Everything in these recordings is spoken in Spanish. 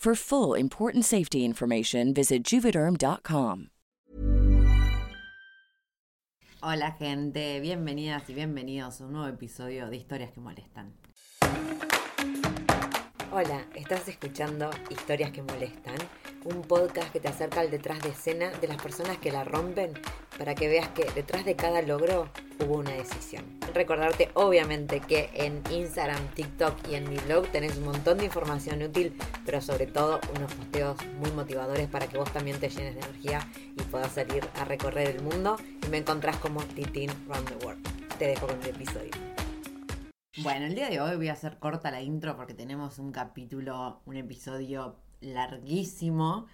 For full important safety information, visit juvederm.com. Hola gente, bienvenidas y bienvenidos a un nuevo episodio de Historias que Molestan. Hola, estás escuchando Historias que Molestan, un podcast que te acerca al detrás de escena de las personas que la rompen para que veas que detrás de cada logro hubo una decisión. Recordarte obviamente que en Instagram, TikTok y en mi blog tenés un montón de información útil, pero sobre todo unos posteos muy motivadores para que vos también te llenes de energía y puedas salir a recorrer el mundo y me encontrás como Titin Round the World. Te dejo con el episodio. Bueno, el día de hoy voy a hacer corta la intro porque tenemos un capítulo, un episodio larguísimo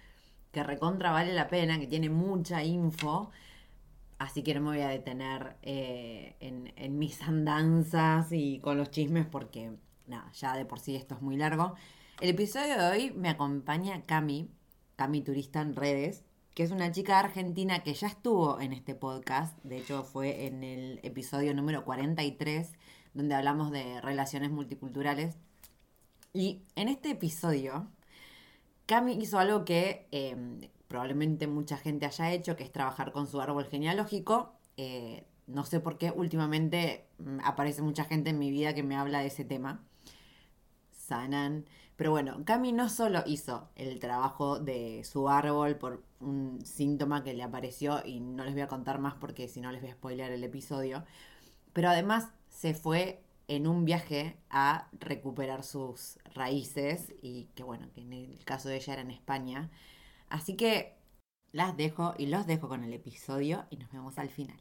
que recontra vale la pena, que tiene mucha info. Así que no me voy a detener eh, en, en, mis andanzas y con los chismes porque, nada, ya de por sí esto es muy largo. El episodio de hoy me acompaña Cami, Cami Turista en redes, que es una chica argentina que ya estuvo en este podcast. De hecho, fue en el episodio número 43 donde hablamos de relaciones multiculturales. Y en este episodio, Cami hizo algo que eh, probablemente mucha gente haya hecho, que es trabajar con su árbol genealógico. Eh, no sé por qué últimamente mm, aparece mucha gente en mi vida que me habla de ese tema. Sanan. Pero bueno, Cami no solo hizo el trabajo de su árbol por un síntoma que le apareció y no les voy a contar más porque si no les voy a spoilear el episodio, pero además se fue en un viaje a recuperar sus raíces y que bueno, que en el caso de ella era en España. Así que las dejo y los dejo con el episodio y nos vemos al final.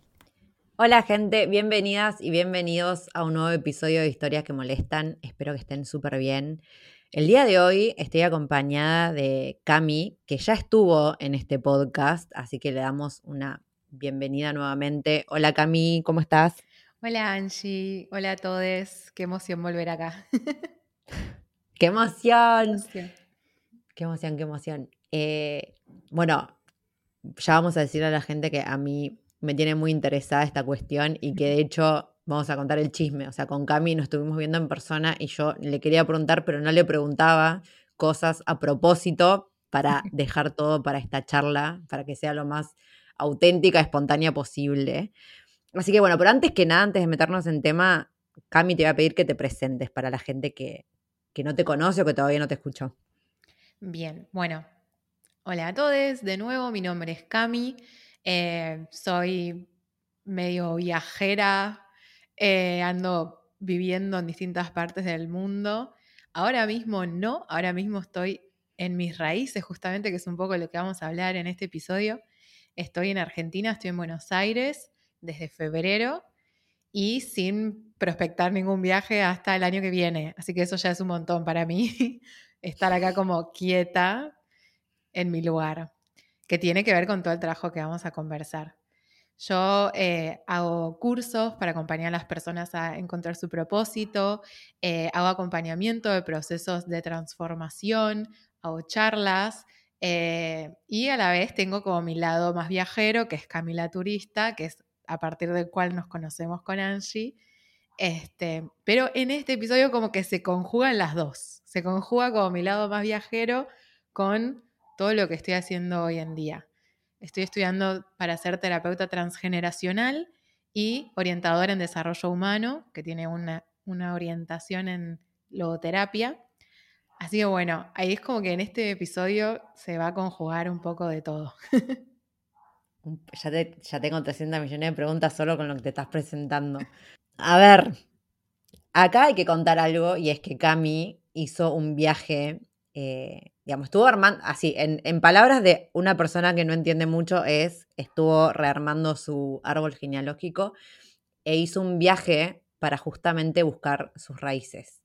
Hola gente, bienvenidas y bienvenidos a un nuevo episodio de Historias que Molestan. Espero que estén súper bien. El día de hoy estoy acompañada de Cami, que ya estuvo en este podcast, así que le damos una bienvenida nuevamente. Hola Cami, ¿cómo estás? Hola Angie, hola a todos, qué emoción volver acá. ¡Qué emoción! ¡Qué emoción, qué emoción! Eh, bueno, ya vamos a decir a la gente que a mí me tiene muy interesada esta cuestión y que de hecho vamos a contar el chisme. O sea, con Cami nos estuvimos viendo en persona y yo le quería preguntar, pero no le preguntaba cosas a propósito para dejar todo para esta charla, para que sea lo más auténtica, espontánea posible. Así que bueno, pero antes que nada, antes de meternos en tema, Cami, te voy a pedir que te presentes para la gente que, no te conoce o que todavía no te escuchó. Bien, bueno, hola a todos, de nuevo, mi nombre es Cami, eh, soy medio viajera, eh, ando viviendo en distintas partes del mundo. Ahora mismo no, ahora mismo estoy en mis raíces, justamente, que es un poco lo que vamos a hablar en este episodio. Estoy en Argentina, estoy en Buenos Aires desde febrero y sin prospectar ningún viaje hasta el año que viene. Así que eso ya es un montón para mí, estar acá como quieta en mi lugar, que tiene que ver con todo el trabajo que vamos a conversar. Yo eh, hago cursos para acompañar a las personas a encontrar su propósito, eh, hago acompañamiento de procesos de transformación, hago charlas eh, y a la vez tengo como mi lado más viajero, que es Camila Turista, que es a partir del cual nos conocemos con Angie. Este, pero en este episodio como que se conjugan las dos. Se conjuga como mi lado más viajero con todo lo que estoy haciendo hoy en día. Estoy estudiando para ser terapeuta transgeneracional y orientadora en desarrollo humano, que tiene una una orientación en logoterapia. Así que bueno, ahí es como que en este episodio se va a conjugar un poco de todo. Ya, ya tengo 300 millones de preguntas solo con lo que te estás presentando. A ver, acá hay que contar algo y es que Cami hizo un viaje, eh, digamos, estuvo armando, así, en, en, palabras de una persona que no entiende mucho, es, estuvo rearmando su árbol genealógico e hizo un viaje para justamente buscar sus raíces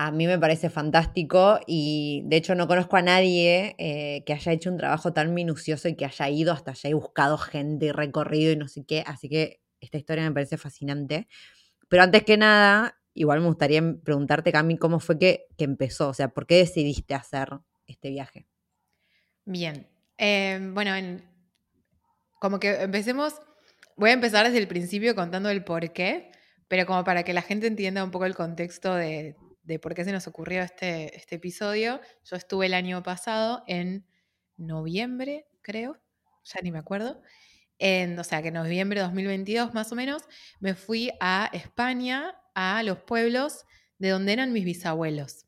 a mí me parece fantástico y de hecho no conozco a nadie eh, que haya hecho un trabajo tan minucioso y que haya ido hasta allá y buscado gente y recorrido y no sé qué. Así que esta historia me parece fascinante. Pero antes que nada, igual me gustaría preguntarte, Cami, cómo fue que, que empezó, o sea, ¿por qué decidiste hacer este viaje? Bien, eh, bueno, como que empecemos, voy a empezar desde el principio contando el por qué, pero como para que la gente entienda un poco el contexto de, de por qué se nos ocurrió este, este episodio, yo estuve el año pasado en noviembre, creo, ya ni me acuerdo, o sea, que en noviembre de 2022 más o menos, me fui a España, a los pueblos de donde eran mis bisabuelos.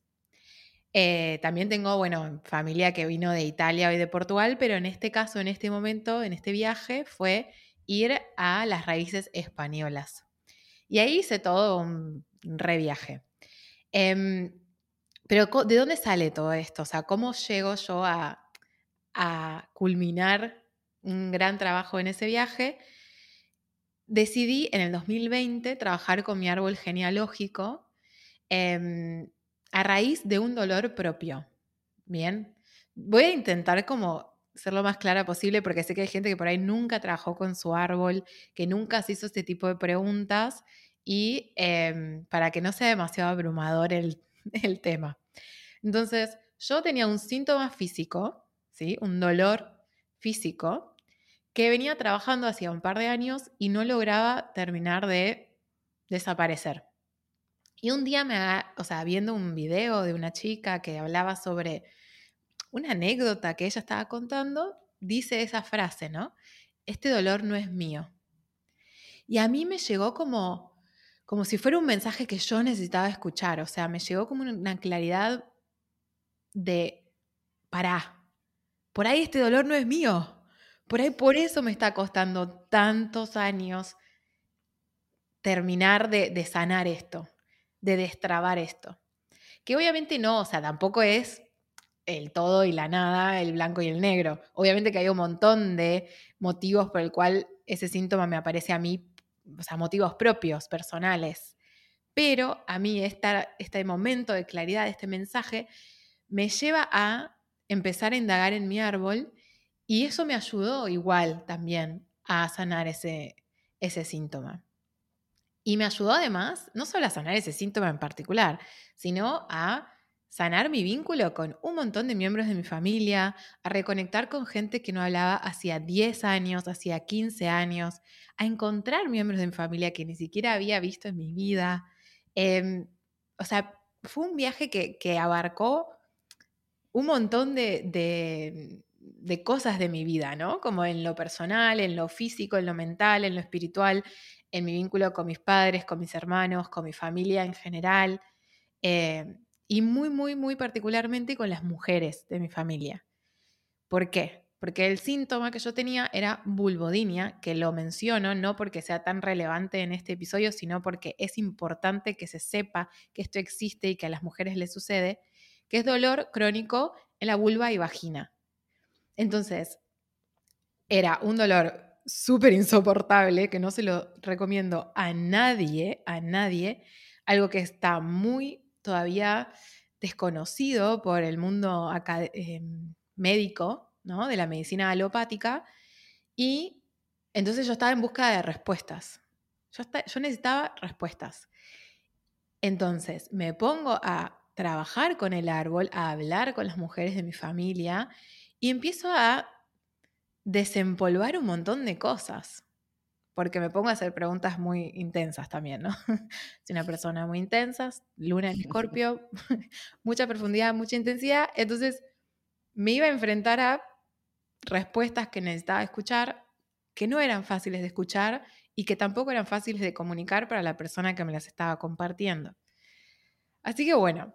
Eh, también tengo, bueno, familia que vino de Italia y de Portugal, pero en este caso, en este momento, en este viaje, fue ir a las raíces españolas. Y ahí hice todo un reviaje. Em, pero ¿de dónde sale todo esto? O sea, ¿cómo llego yo a, culminar un gran trabajo en ese viaje? Decidí en el 2020 trabajar con mi árbol genealógico em, a raíz de un dolor propio. Bien, voy a intentar como ser lo más clara posible porque sé que hay gente que por ahí nunca trabajó con su árbol, que nunca se hizo este tipo de preguntas y em, para que no sea demasiado abrumador el, el, tema. Entonces, yo tenía un síntoma físico, ¿sí? un dolor físico, que venía trabajando hacía un par de años y no lograba terminar de desaparecer. Y un día me, o sea, viendo un video de una chica que hablaba sobre una anécdota que ella estaba contando, dice esa frase, ¿no? Este dolor no es mío. Y a mí me llegó como, como si fuera un mensaje que yo necesitaba escuchar. O sea, me llegó como una claridad de, pará, por ahí este dolor no es mío. Por ahí por eso me está costando tantos años terminar de, de sanar esto, de destrabar esto. Que obviamente no, o sea, tampoco es el todo y la nada, el blanco y el negro. Obviamente que hay un montón de motivos por el cual ese síntoma me aparece a mí o sea, motivos propios, personales. Pero a mí este momento de claridad, este mensaje, me lleva a empezar a indagar en mi árbol y eso me ayudó igual también a sanar ese, ese síntoma. Y me ayudó además, no solo a sanar ese síntoma en particular, sino a sanar mi vínculo con un montón de miembros de mi familia, a reconectar con gente que no hablaba hacía 10 años, hacía 15 años, a encontrar miembros de mi familia que ni siquiera había visto en mi vida. Em, o sea, fue un viaje que, abarcó un montón de, de cosas de mi vida, ¿no? Como en lo personal, en lo físico, en lo mental, en lo espiritual, en mi vínculo con mis padres, con mis hermanos, con mi familia en general. Eh, y muy, muy, muy particularmente con las mujeres de mi familia. ¿Por qué? Porque el síntoma que yo tenía era vulvodinia, que lo menciono no porque sea tan relevante en este episodio, sino porque es importante que se sepa que esto existe y que a las mujeres les sucede, que es dolor crónico en la vulva y vagina. Entonces, era un dolor súper insoportable, que no se lo recomiendo a nadie, a nadie, algo que está muy todavía desconocido por el mundo em, médico, ¿no? De la medicina alopática. Y entonces yo estaba en busca de respuestas. Yo, yo necesitaba respuestas. Entonces me pongo a trabajar con el árbol, a hablar con las mujeres de mi familia y empiezo a desempolvar un montón de cosas porque me pongo a hacer preguntas muy intensas también, ¿no? Soy una persona muy intensa, luna en escorpio, mucha profundidad, mucha intensidad, entonces me iba a enfrentar a respuestas que necesitaba escuchar, que no eran fáciles de escuchar y que tampoco eran fáciles de comunicar para la persona que me las estaba compartiendo. Así que bueno,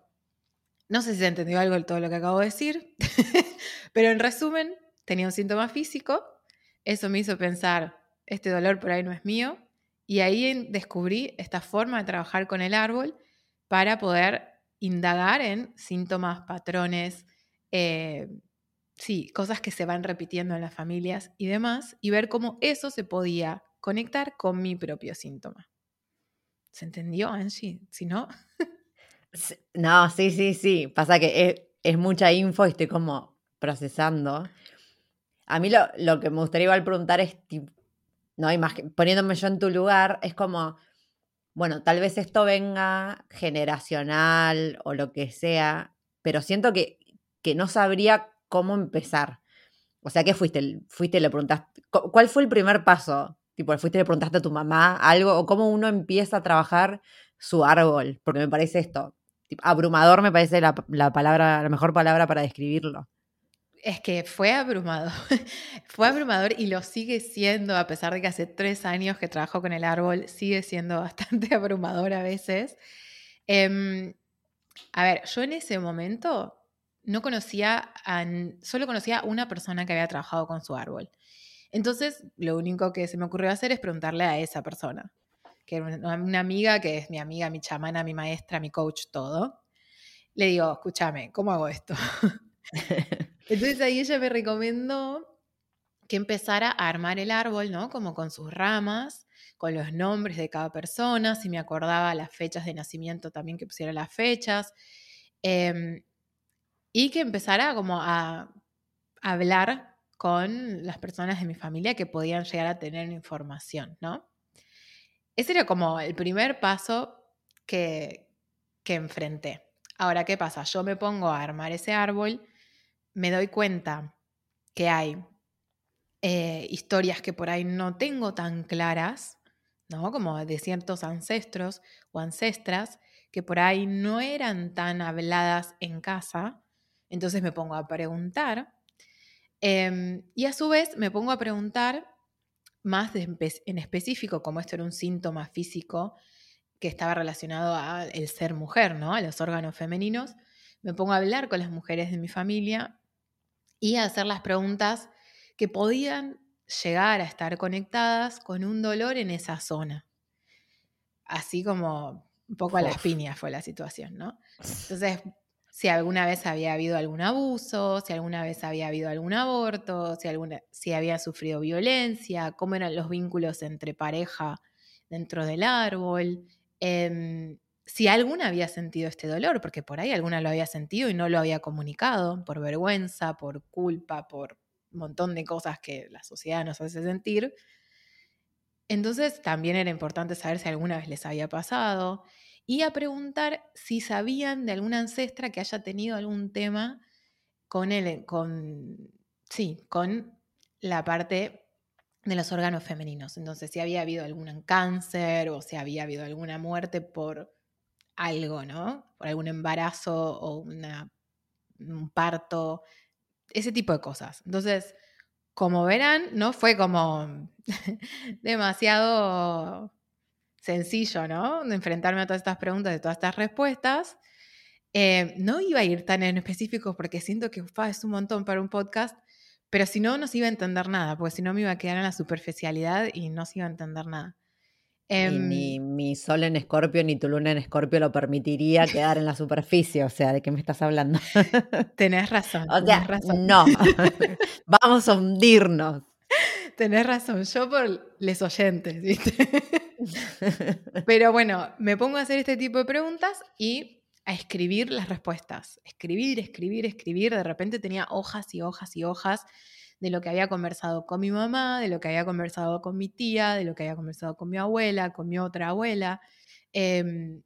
no sé si se entendió algo de todo lo que acabo de decir, pero en resumen, tenía un síntoma físico, eso me hizo pensar, este dolor por ahí no es mío, y ahí descubrí esta forma de trabajar con el árbol para poder indagar en síntomas, patrones, eh, sí, cosas que se van repitiendo en las familias y demás, y ver cómo eso se podía conectar con mi propio síntoma. ¿Se entendió, Angie? Si no... No, sí, sí, sí. Pasa que es, mucha info y estoy como procesando. A mí lo, que me gustaría igual preguntar es, no, poniéndome yo en tu lugar, es como, bueno, tal vez esto venga generacional o lo que sea, pero siento que, que no sabría cómo empezar. O sea, ¿qué fuiste? Fuiste le ¿cuál fue el primer paso? Tipo, fuiste y le preguntaste a tu mamá algo, o cómo uno empieza a trabajar su árbol, porque me parece esto, abrumador me parece la, palabra, la mejor palabra para describirlo. Es que fue abrumador, fue abrumador y lo sigue siendo, a pesar de que hace tres años que trabajo con el árbol, sigue siendo bastante abrumador a veces. Em, a ver, yo en ese momento no conocía, a, solo conocía a una persona que había trabajado con su árbol. Entonces, lo único que se me ocurrió hacer es preguntarle a esa persona que era una amiga que es mi amiga, mi chamana, mi maestra, mi coach, todo. Le digo, escúchame, ¿cómo hago esto? Entonces ahí ella me recomendó que empezara a armar el árbol, ¿no? Como con sus ramas, con los nombres de cada persona, si me acordaba las fechas de nacimiento también que pusiera las fechas, em, y que empezara como a hablar con las personas de mi familia que podían llegar a tener información, ¿no? Ese era como el primer paso que, que enfrenté. Ahora, ¿qué pasa? Yo me pongo a armar ese árbol, me doy cuenta que hay eh, historias que por ahí no tengo tan claras, ¿no? Como de ciertos ancestros o ancestras que por ahí no eran tan habladas en casa. Entonces me pongo a preguntar. Em, y a su vez me pongo a preguntar más en específico, como esto era un síntoma físico que estaba relacionado al ser mujer, ¿no? A los órganos femeninos, me pongo a hablar con las mujeres de mi familia y hacer las preguntas que podían llegar a estar conectadas con un dolor en esa zona. Así como un poco a las piñas fue la situación, ¿no? Entonces si alguna vez había habido algún abuso, si alguna vez había habido algún aborto, si, alguna, si había sufrido violencia, cómo eran los vínculos entre pareja dentro del árbol, em, si alguna había sentido este dolor, porque por ahí alguna lo había sentido y no lo había comunicado, por vergüenza, por culpa, por un montón de cosas que la sociedad nos hace sentir. Entonces también era importante saber si alguna vez les había pasado y a preguntar si sabían de alguna ancestra que haya tenido algún tema con, el, con, sí, con la parte de los órganos femeninos. Entonces, si había habido algún cáncer o si había habido alguna muerte por algo, ¿no? Por algún embarazo o un parto, ese tipo de cosas. Entonces, como verán, no fue como demasiado sencillo, ¿no? De enfrentarme a todas estas preguntas, de todas estas respuestas. Eh, no iba a ir tan en específico porque siento que es un montón para un podcast, pero si no, no se iba a entender nada, porque si no me iba a quedar en la superficialidad y no se iba a entender nada. Ni em, mi sol en escorpio ni tu luna en escorpio lo permitiría quedar en la superficie, o sea, ¿de qué me estás hablando? tenés razón. O sea, razón. no, vamos a hundirnos. Tenés razón, yo por les oyentes, ¿viste? Pero bueno, me pongo a hacer este tipo de preguntas y a escribir las respuestas. Escribir, escribir, escribir. De repente tenía hojas y hojas y hojas de lo que había conversado con mi mamá, de lo que había conversado con mi tía, de lo que había conversado con mi abuela, con mi otra abuela, em,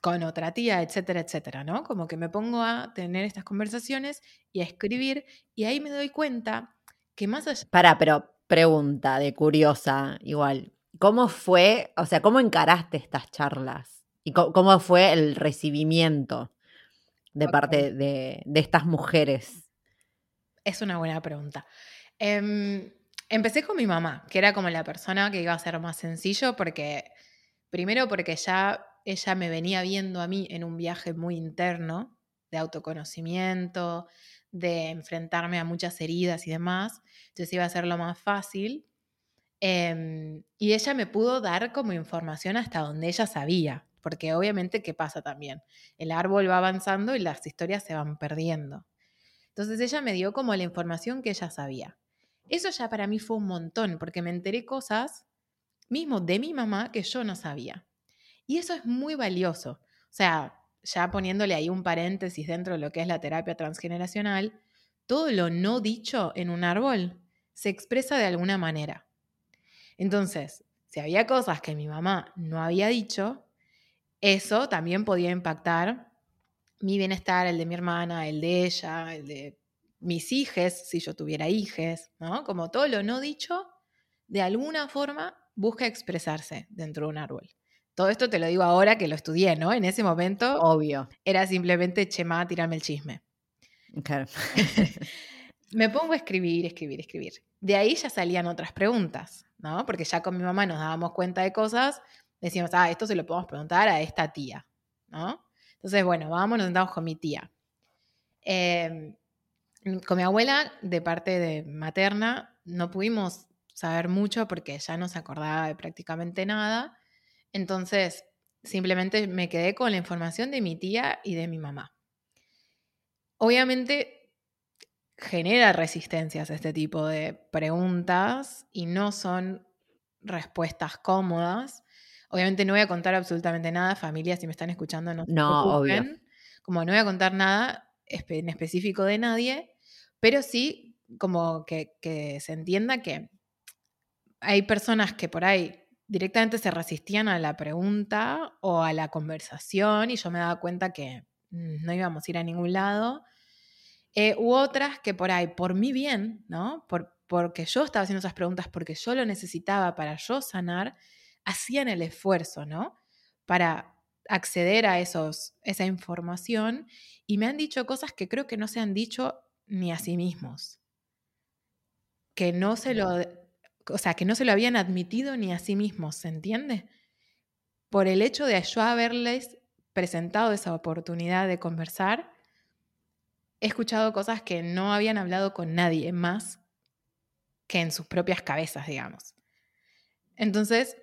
con otra tía, etcétera, etcétera, ¿no? Como que me pongo a tener estas conversaciones y a escribir y ahí me doy cuenta que más allá... Para, pero pregunta de curiosa, igual. ¿Cómo fue, o sea, cómo encaraste estas charlas? ¿Y cómo, fue el recibimiento de parte de, estas mujeres? Es una buena pregunta. Em, Empecé con mi mamá, que era como la persona que iba a ser más sencillo, porque primero porque ya ella me venía viendo a mí en un viaje muy interno de autoconocimiento, de enfrentarme a muchas heridas y demás, entonces iba a ser lo más fácil. Em, y ella me pudo dar como información hasta donde ella sabía, porque obviamente, ¿qué pasa también? El árbol va avanzando y las historias se van perdiendo. Entonces ella me dio como la información que ella sabía. Eso ya para mí fue un montón, porque me enteré cosas mismo de mi mamá que yo no sabía. Y eso es muy valioso. O sea, ya poniéndole ahí un paréntesis dentro de lo que es la terapia transgeneracional, todo lo no dicho en un árbol se expresa de alguna manera. Entonces, si había cosas que mi mamá no había dicho, eso también podía impactar mi bienestar, el de mi hermana, el de ella, el de mis hijes, si yo tuviera hijes, ¿no? Como todo lo no dicho, de alguna forma busca expresarse dentro de un árbol. Todo esto te lo digo ahora que lo estudié, ¿no? En ese momento. Obvio. Era simplemente chema, tirarme el chisme. Claro. Me pongo a escribir, escribir, escribir. De ahí ya salían otras preguntas, ¿no? Porque ya con mi mamá nos dábamos cuenta de cosas, decíamos, ah, esto se lo podemos preguntar a esta tía, ¿no? Entonces, bueno, vamos, nos sentamos con mi tía. Eh, con mi abuela, de parte de materna, no pudimos saber mucho porque ya no se acordaba de prácticamente nada. Entonces, simplemente me quedé con la información de mi tía y de mi mamá. Obviamente genera resistencias este tipo de preguntas y no son respuestas cómodas. Obviamente no voy a contar absolutamente nada, familia, si me están escuchando, no, no obvio. Como no voy a contar nada en específico de nadie, pero sí como que, se entienda que hay personas que por ahí directamente se resistían a la pregunta o a la conversación y yo me daba cuenta que mm, no íbamos a ir a ningún lado. Eh, u otras que por ahí, por mi bien, ¿no? Por, porque yo estaba haciendo esas preguntas, porque yo lo necesitaba para yo sanar, hacían el esfuerzo, ¿no? Para acceder a esos, esa información y me han dicho cosas que creo que no se han dicho ni a sí mismos. Que no se lo, o sea, que no se lo habían admitido ni a sí mismos, ¿se entiende? Por el hecho de yo haberles presentado esa oportunidad de conversar, he escuchado cosas que no habían hablado con nadie más que en sus propias cabezas, digamos. Entonces,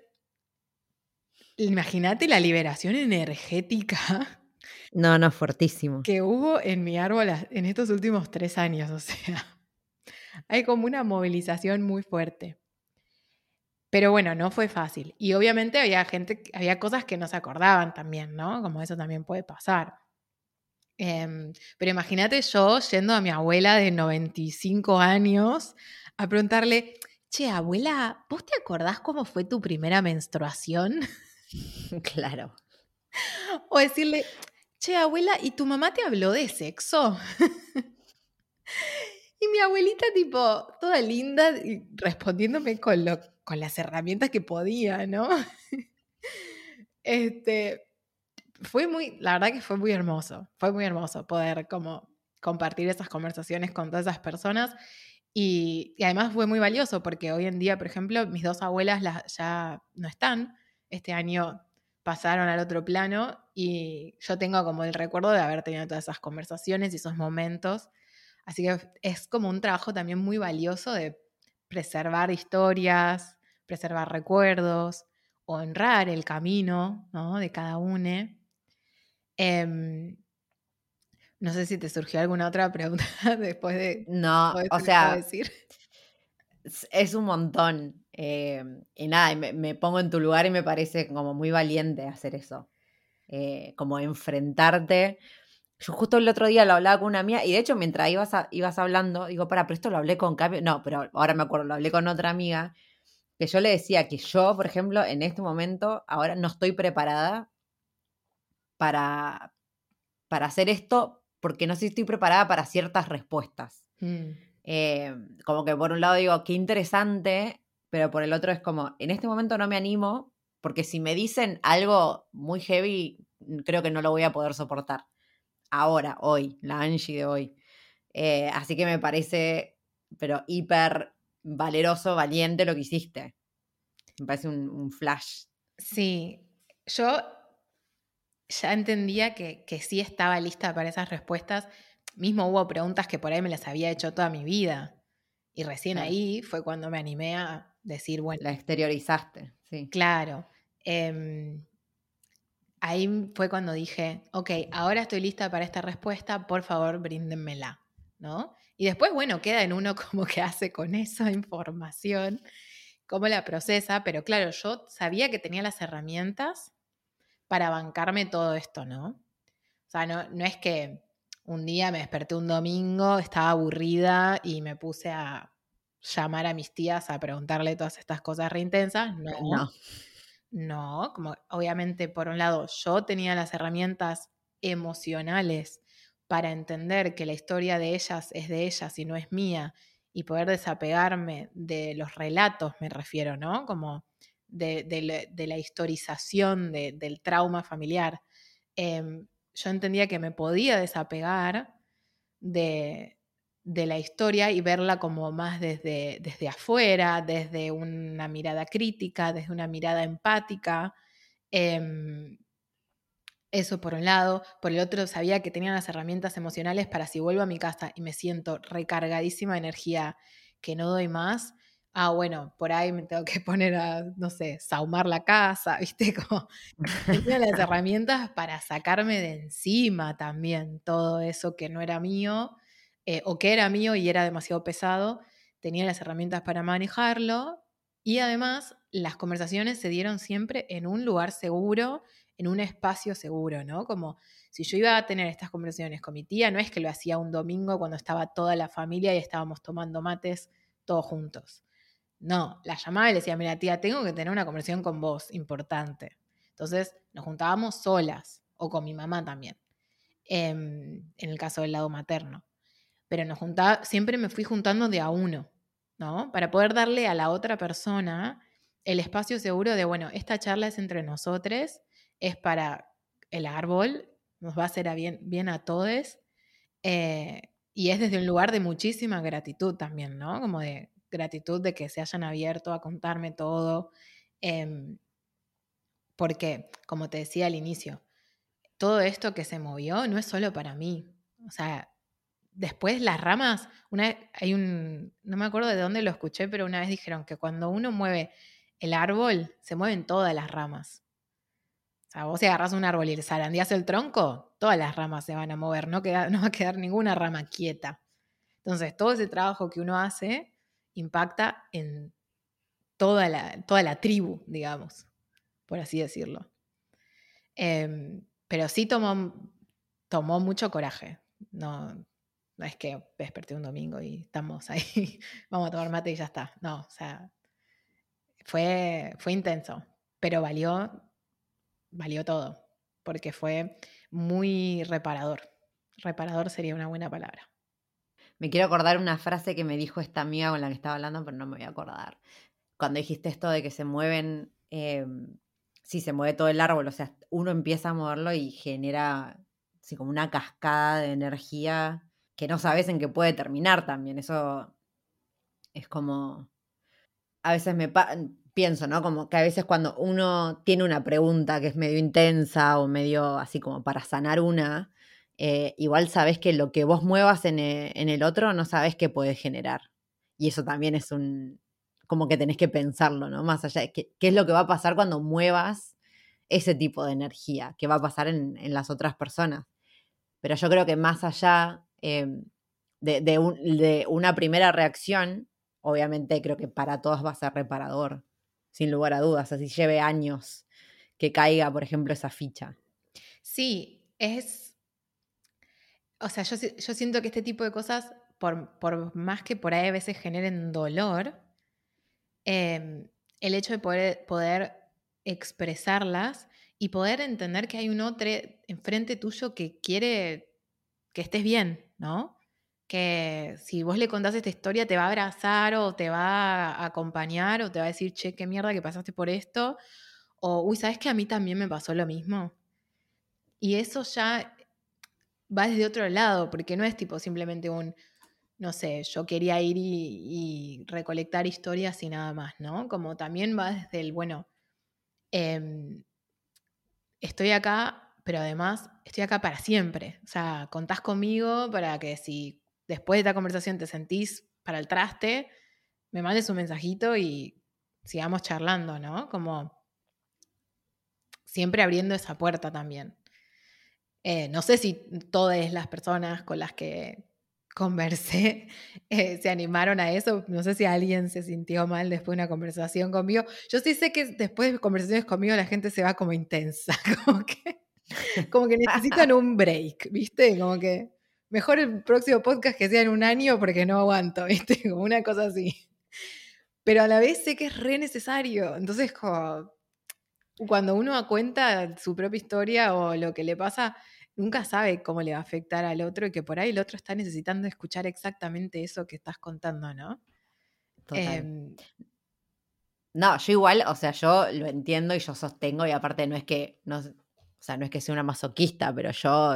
imagínate la liberación energética no, no, fuertísimo. Que hubo en mi árbol en estos últimos tres años, o sea, hay como una movilización muy fuerte. Pero bueno, no fue fácil. Y obviamente había gente, había cosas que no se acordaban también, ¿no? Como eso también puede pasar. Em, pero imagínate yo yendo a mi abuela de 95 años a preguntarle, che, abuela, ¿vos te acordás cómo fue tu primera menstruación? Claro. O decirle, che, abuela, ¿y tu mamá te habló de sexo? y mi abuelita, tipo, toda linda, respondiéndome con, lo, con las herramientas que podía, ¿no? este, fue muy, la verdad que fue muy hermoso, fue muy hermoso poder como compartir esas conversaciones con todas esas personas. Y, además fue muy valioso porque hoy en día, por ejemplo, mis dos abuelas ya no están. Este año pasaron al otro plano y yo tengo como el recuerdo de haber tenido todas esas conversaciones y esos momentos. Así que es como un trabajo también muy valioso de preservar historias, preservar recuerdos, honrar el camino de cada uno. Em, no sé si te surgió alguna otra pregunta después de... No, o sea, decir. es un montón. Eh, y nada, me, pongo en tu lugar y me parece como muy valiente hacer eso. Eh, como enfrentarte. Yo justo el otro día lo hablaba con una amiga y de hecho mientras ibas, ibas hablando, digo, para, pero esto lo hablé con cambio. No, pero ahora me acuerdo, lo hablé con otra amiga que yo le decía que yo, por ejemplo, en este momento, ahora no estoy preparada para, para hacer esto porque no sé si estoy preparada para ciertas respuestas. Mm. Eh, como que por un lado digo, qué interesante pero por el otro es como, en este momento no me animo, porque si me dicen algo muy heavy, mm, creo que no lo voy a poder soportar. Ahora, hoy, la Angie de hoy. Eh, así que me parece, pero hiper valeroso, valiente lo que hiciste. Me parece un, flash. Sí, yo ya entendía que, que, sí estaba lista para esas respuestas. Mismo hubo preguntas que por ahí me las había hecho toda mi vida. Y recién ahí fue cuando me animé a decir, bueno. La exteriorizaste, sí. Claro. Em, ahí fue cuando dije, ok, ahora estoy lista para esta respuesta, por favor, bríndenmela, ¿no? Y después, bueno, queda en uno como que hace con esa información, cómo la procesa, pero claro, yo sabía que tenía las herramientas para bancarme todo esto, ¿no? O sea, no, no es que un día me desperté un domingo, estaba aburrida y me puse a llamar a mis tías a preguntarle todas estas cosas reintensas. No. no. No, como obviamente por un lado yo tenía las herramientas emocionales para entender que la historia de ellas es de ellas y no es mía y poder desapegarme de los relatos, me refiero, ¿no? Como de, la historización del trauma familiar. Em, yo entendía que me podía desapegar de, de la historia y verla como más desde, desde afuera, desde una mirada crítica, desde una mirada empática. Em, eso por un lado. Por el otro, sabía que tenía las herramientas emocionales para si vuelvo a mi casa y me siento recargadísima de energía que no doy más. Ah, bueno, por ahí me tengo que poner a, no sé, saumar la casa, ¿viste? Como tenía las herramientas para sacarme de encima también todo eso que no era mío eh, o que era mío y era demasiado pesado, tenía las herramientas para manejarlo y además las conversaciones se dieron siempre en un lugar seguro, en un espacio seguro, ¿no? Como si yo iba a tener estas conversaciones con mi tía, no es que lo hacía un domingo cuando estaba toda la familia y estábamos tomando mates todos juntos. No, la llamaba y le decía, mira tía, tengo que tener una conversación con vos, importante. Entonces nos juntábamos solas o con mi mamá también, em, en el caso del lado materno pero nos juntaba, siempre me fui juntando de a uno, ¿no? Para poder darle a la otra persona el espacio seguro de, bueno, esta charla es entre nosotros, es para el árbol, nos va a hacer bien, bien a todos, eh, y es desde un lugar de muchísima gratitud también, ¿no? Como de gratitud de que se hayan abierto a contarme todo, em, porque, como te decía al inicio, todo esto que se movió no es solo para mí, o sea, después las ramas, una hay un, no me acuerdo de dónde lo escuché, pero una vez dijeron que cuando uno mueve el árbol, se mueven todas las ramas. O sea, vos si agarras un árbol y zarandeas el tronco, todas las ramas se van a mover, no, queda, no va a quedar ninguna rama quieta. Entonces, todo ese trabajo que uno hace impacta en toda la, toda la tribu, digamos, por así decirlo. Em, pero sí tomó, tomó mucho coraje. No, no es que desperté un domingo y estamos ahí, vamos a tomar mate y ya está. No, o sea, fue, fue intenso, pero valió, valió todo, porque fue muy reparador. Reparador sería una buena palabra. Me quiero acordar una frase que me dijo esta amiga con la que estaba hablando, pero no me voy a acordar. Cuando dijiste esto de que se mueven, eh, sí, se mueve todo el árbol, o sea, uno empieza a moverlo y genera así como una cascada de energía que no sabes en qué puede terminar también. Eso es como, a veces me pienso, ¿no? Como que a veces cuando uno tiene una pregunta que es medio intensa o medio así como para sanar una, eh, igual sabes que lo que vos muevas en, e, el otro no sabes qué puede generar. Y eso también es un, como que tenés que pensarlo, ¿no? Más allá de qué, es lo que va a pasar cuando muevas ese tipo de energía, qué va a pasar en, en las otras personas. Pero yo creo que más allá Em, de, una primera reacción, obviamente creo que para todos va a ser reparador, sin lugar a dudas, así lleve años que caiga, por ejemplo, esa ficha. Sí, es... O sea, yo, yo siento que este tipo de cosas, por, por, más que por ahí a veces generen dolor, em, el hecho de poder, poder expresarlas y poder entender que hay un otro enfrente tuyo que quiere que estés bien, ¿no? Que si vos le contás esta historia te va a abrazar o te va a acompañar o te va a decir, che, qué mierda que pasaste por esto. O, uy, ¿sabes que a mí también me pasó lo mismo? Y eso ya va desde otro lado, porque no es tipo simplemente un, no sé, yo quería ir y, recolectar historias y nada más, ¿no? Como también va desde el, bueno, em, estoy acá, pero además estoy acá para siempre. O sea, contás conmigo para que si después de esta conversación te sentís para el traste, me mandes un mensajito y sigamos charlando, ¿no? Como siempre abriendo esa puerta también. Eh, no sé si todas las personas con las que conversé eh, se animaron a eso. No sé si alguien se sintió mal después de una conversación conmigo. Yo sí sé que después de conversaciones conmigo la gente se va como intensa, como que, como que necesitan un break, ¿viste? Como que mejor el próximo podcast que sea en un año porque no aguanto, ¿viste? Como una cosa así. Pero a la vez sé que es re necesario. Entonces, cuando uno cuenta su propia historia o lo que le pasa, nunca sabe cómo le va a afectar al otro y que por ahí el otro está necesitando escuchar exactamente eso que estás contando, ¿no? Em, no, yo igual, o sea, yo lo entiendo y yo sostengo y aparte no es que, no, sea, no es que sea una masoquista, pero yo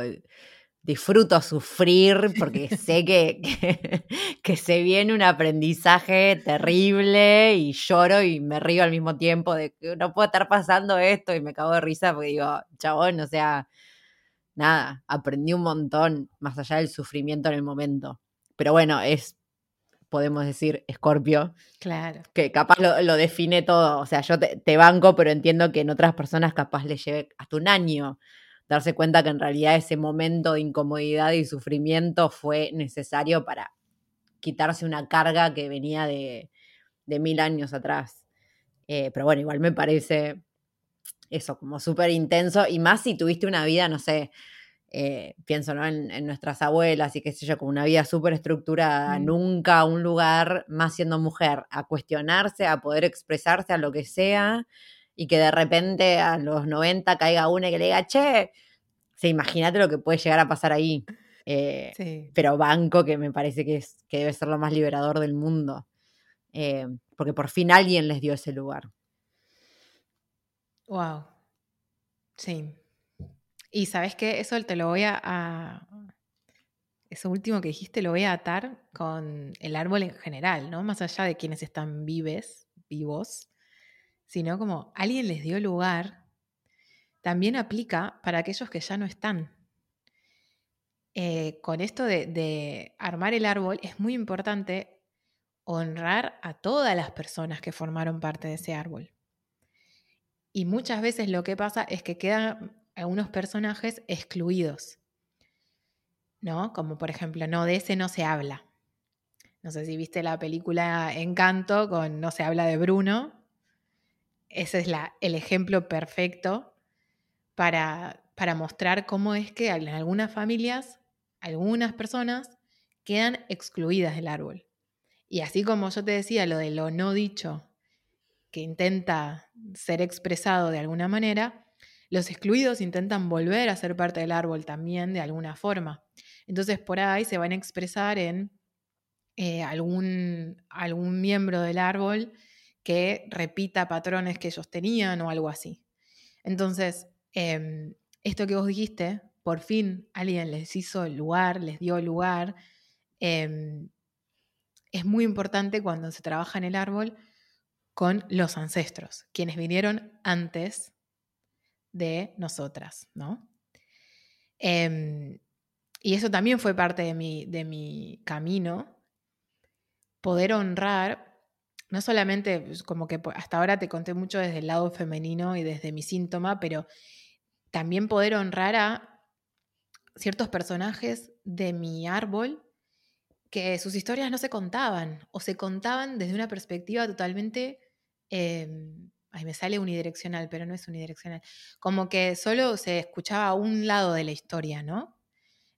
disfruto sufrir porque sé que, que, se viene un aprendizaje terrible y lloro y me río al mismo tiempo de que no puedo estar pasando esto y me cago de risa porque digo, chabón, o sea, nada, aprendí un montón más allá del sufrimiento en el momento. Pero bueno, es, podemos decir, Escorpio. Claro. Que capaz lo, define todo. O sea, yo te, banco, pero entiendo que en otras personas capaz le lleve hasta un año darse cuenta que en realidad ese momento de incomodidad y sufrimiento fue necesario para quitarse una carga que venía de, mil años atrás. Eh, pero bueno, igual me parece eso, como súper intenso, y más si tuviste una vida, no sé, eh, pienso ¿no? En, nuestras abuelas y qué sé yo, como una vida súper estructurada, mm. nunca un lugar más siendo mujer, a cuestionarse, a poder expresarse a lo que sea, y que de repente a los 90 caiga una y que le diga, che, sí, imagínate lo que puede llegar a pasar ahí. Eh, pero banco que me parece que, es, que debe ser lo más liberador del mundo. Eh, porque por fin alguien les dio ese lugar. Wow. Sí. Y sabes qué, eso te lo voy a, Eso último que dijiste lo voy a atar con el árbol en general, ¿no? Más allá de quienes están vives, vivos, sino como alguien les dio lugar, también aplica para aquellos que ya no están. Eh, con esto de, armar el árbol es muy importante honrar a todas las personas que formaron parte de ese árbol. Y muchas veces lo que pasa es que quedan algunos personajes excluidos, ¿no? Como por ejemplo, no, de ese no se habla. No sé si viste la película Encanto con No se habla de Bruno. Ese es la, el ejemplo perfecto para, para mostrar cómo es que en algunas familias, algunas personas quedan excluidas del árbol. Y así como yo te decía lo de lo no dicho que intenta ser expresado de alguna manera, los excluidos intentan volver a ser parte del árbol también de alguna forma. Entonces por ahí se van a expresar en eh, algún, algún miembro del árbol que repita patrones que ellos tenían o algo así. Entonces, em, esto que vos dijiste, por fin alguien les hizo lugar, les dio lugar, em, es muy importante cuando se trabaja en el árbol con los ancestros, quienes vinieron antes de nosotras, ¿no? Em, y eso también fue parte de mi, de mi camino, poder honrar, no solamente pues, como que hasta ahora te conté mucho desde el lado femenino y desde mi síntoma, pero también poder honrar a ciertos personajes de mi árbol que sus historias no se contaban o se contaban desde una perspectiva totalmente Em, ay, me sale unidireccional, pero no es unidireccional. Como que solo se escuchaba un lado de la historia, ¿no?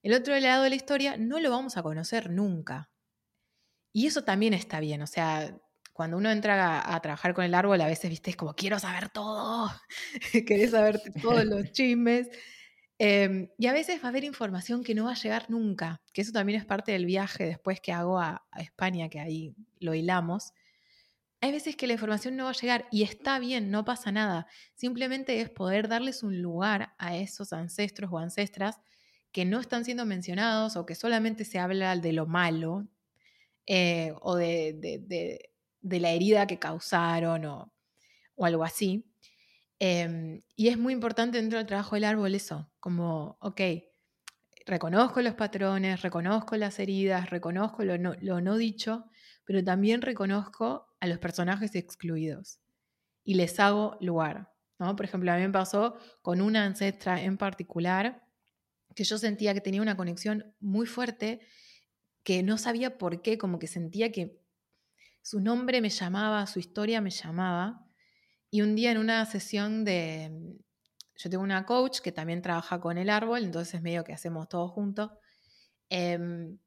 El otro lado de la historia no lo vamos a conocer nunca. Y eso también está bien, o sea, cuando uno entra a, trabajar con el árbol, a veces, viste, es como, quiero saber todo, querés saber todos los chismes. Em, y a veces va a haber información que no va a llegar nunca, que eso también es parte del viaje después que hago a España, que ahí lo hilamos hay veces que la información no va a llegar y está bien, no pasa nada. Simplemente es poder darles un lugar a esos ancestros o ancestras que no están siendo mencionados o que solamente se habla de lo malo, eh, o de, la herida que causaron o, algo así. Em, y es muy importante dentro del trabajo del árbol eso, como, ok, reconozco los patrones, reconozco las heridas, reconozco lo no, dicho, pero también reconozco a los personajes excluidos y les hago lugar. ¿no? Por ejemplo, a mí me pasó con una ancestra en particular que yo sentía que tenía una conexión muy fuerte, que no sabía por qué, como que sentía que su nombre me llamaba, su historia me llamaba. Y un día en una sesión de, yo tengo una coach que también trabaja con el árbol, entonces medio que hacemos todo juntos. Em,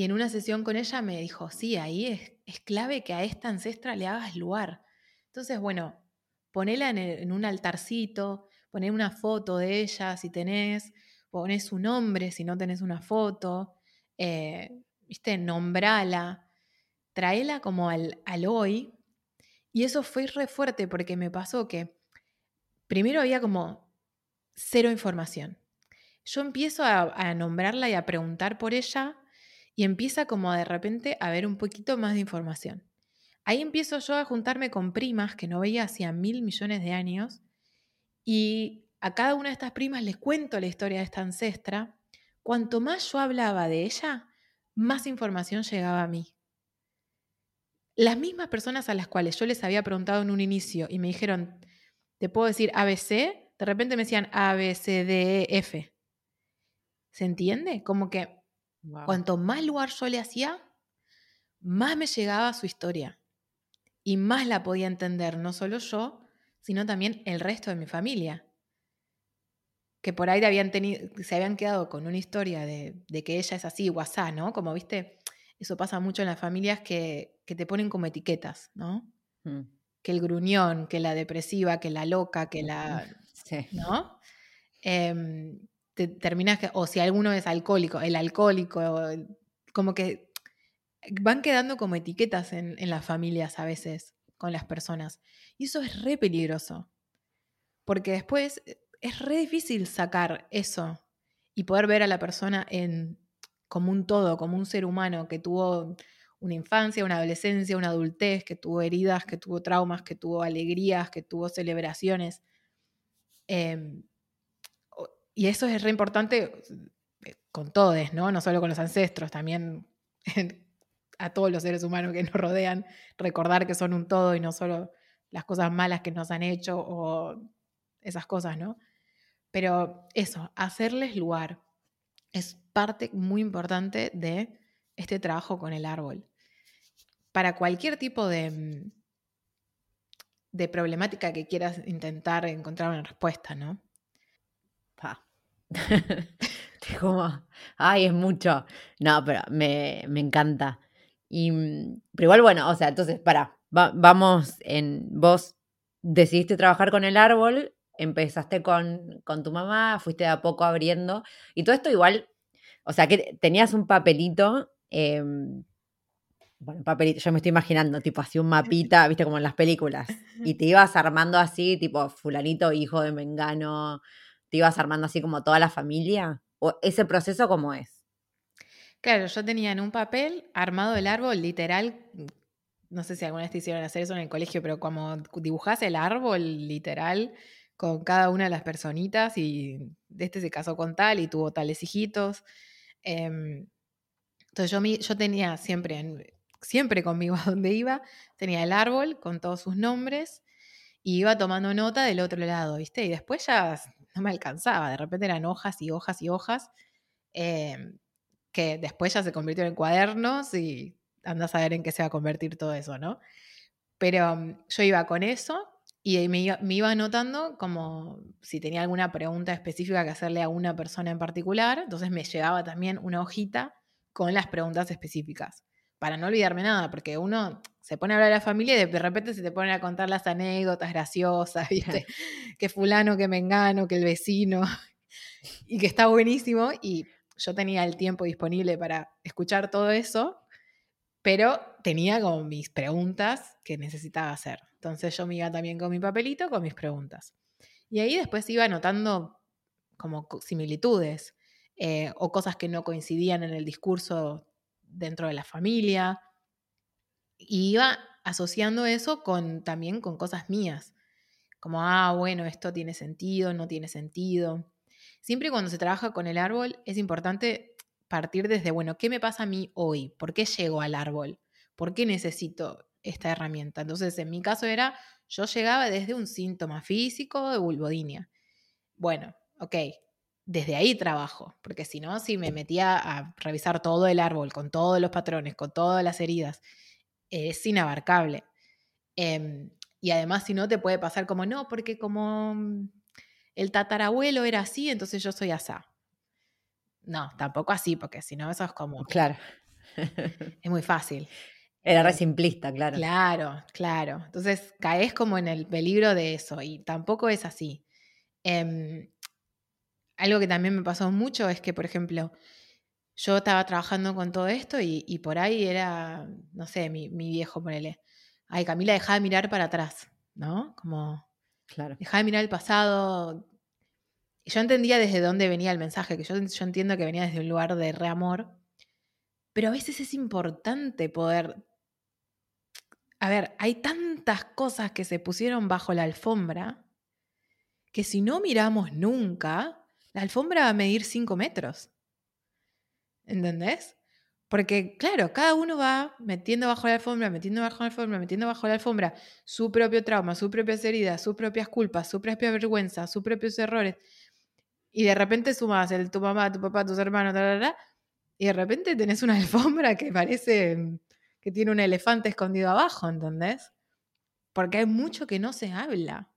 y en una sesión con ella me dijo, sí, ahí es, es, clave que a esta ancestra le hagas lugar. Entonces, bueno, ponela en, un altarcito, poné una foto de ella si tenés, poné su nombre si no tenés una foto, eh, nombrala, traela como al, al hoy. Y eso fue re fuerte porque me pasó que primero había como cero información. Yo empiezo a, nombrarla y a preguntar por ella y empieza como de repente a haber un poquito más de información. Ahí empiezo yo a juntarme con primas que no veía hacía mil millones de años y a cada una de estas primas les cuento la historia de esta ancestra. Cuanto más yo hablaba de ella, más información llegaba a mí. Las mismas personas a las cuales yo les había preguntado en un inicio y me dijeron, te puedo decir ABC, de repente me decían A, E. ¿Se entiende? Como que cuanto más lugar yo le hacía, más me llegaba su historia y más la podía entender no solo yo, sino también el resto de mi familia. Que por ahí habían tenido, se habían quedado con una historia de, que ella es así, guasá, ¿no? Como viste, eso pasa mucho en las familias que, te ponen como etiquetas, ¿no? Mm que el gruñón, que la depresiva, que la loca, que la... Sí. ¿No? Em, te terminas que, o si alguno es alcohólico, el alcohólico, como que van quedando como etiquetas en, en, las familias a veces con las personas. Y eso es re peligroso, porque después eh, es re difícil sacar eso y poder ver a la persona en, como un todo, como un ser humano que tuvo una infancia, una adolescencia, una adultez, que tuvo heridas, que tuvo traumas, que tuvo alegrías, que tuvo celebraciones. Em, y eso es re importante eh, con todos, ¿no? No solo con los ancestros, también a todos los seres humanos que nos rodean, recordar que son un todo y no solo las cosas malas que nos han hecho o esas cosas, ¿no? Pero eso, hacerles lugar es parte muy importante de este trabajo con el árbol para cualquier tipo de, de problemática que quieras intentar encontrar una respuesta, ¿no? Pa. Como, ay, es mucho. No, pero me, encanta. Y, mm, pero igual, bueno, o sea, entonces, para, vamos en, vos decidiste trabajar con el árbol, empezaste con, con, tu mamá, fuiste de a poco abriendo, y todo esto igual, o sea, que tenías un papelito em, bueno, papelito, yo me estoy imaginando, tipo así un mapita, viste, como en las películas, y te ibas armando así, tipo fulanito, hijo de Mengano, te ibas armando así como toda la familia, o ese proceso cómo es. Claro, yo tenía en un papel armado el árbol, literal, no sé si alguna vez te hicieron hacer eso en el colegio, pero como dibujás el árbol, literal, con cada una de las personitas, y este se casó con tal y tuvo tales hijitos. Em, entonces yo, yo tenía siempre siempre conmigo a donde iba, tenía el árbol con todos sus nombres y iba tomando nota del otro lado, ¿viste? Y después ya no me alcanzaba, de repente eran hojas y hojas y hojas, em, que después ya se convirtieron en cuadernos y andas a ver en qué se va a convertir todo eso, ¿no? Pero mm, yo iba con eso y me iba, me iba anotando como si tenía alguna pregunta específica que hacerle a una persona en particular, entonces me llevaba también una hojita con las preguntas específicas para no olvidarme nada, porque uno se pone a hablar de la familia y de repente se te ponen a contar las anécdotas graciosas, ¿viste? que fulano, que me engano, que el vecino, y que está buenísimo. Y yo tenía el tiempo disponible para escuchar todo eso, pero tenía como mis preguntas que necesitaba hacer. Entonces yo me iba también con mi papelito, con mis preguntas. Y ahí después iba anotando como similitudes eh, o cosas que no coincidían en el discurso dentro de la familia. Y iba asociando eso con, también con cosas mías, como, ah, bueno, esto tiene sentido, no tiene sentido. Siempre cuando se trabaja con el árbol es importante partir desde, bueno, ¿qué me pasa a mí hoy? ¿Por qué llego al árbol? ¿Por qué necesito esta herramienta? Entonces, en mi caso era, yo llegaba desde un síntoma físico de vulvodinia. Bueno, ok, desde ahí trabajo, porque si no, si me metía a revisar todo el árbol, con todos los patrones, con todas las heridas, es inabarcable. Em, y además, si no, te puede pasar como, no, porque como mm, el tatarabuelo era así, entonces yo soy asá. No, tampoco así, porque si no, eso es como... Claro. es muy fácil. Era re simplista, claro. Claro, claro. Entonces caes como en el peligro de eso y tampoco es así. Em, algo que también me pasó mucho es que, por ejemplo, yo estaba trabajando con todo esto y, por ahí era, no sé, mi, mi, viejo, ponele, ay, Camila, deja de mirar para atrás, ¿no? Como, claro. deja de mirar el pasado. Y yo entendía desde dónde venía el mensaje, que yo, yo entiendo que venía desde un lugar de reamor, pero a veces es importante poder... A ver, hay tantas cosas que se pusieron bajo la alfombra que si no miramos nunca, la alfombra va a medir 5 metros. ¿Entendés? Porque, claro, cada uno va metiendo bajo la alfombra, metiendo bajo la alfombra, metiendo bajo la alfombra su propio trauma, sus propias heridas, sus propias culpas, su propia vergüenza, sus propios errores. Y de repente sumas el tu mamá, tu papá, tus hermanos, y de repente tenés una alfombra que parece que tiene un elefante escondido abajo, ¿entendés? Porque hay mucho que no se habla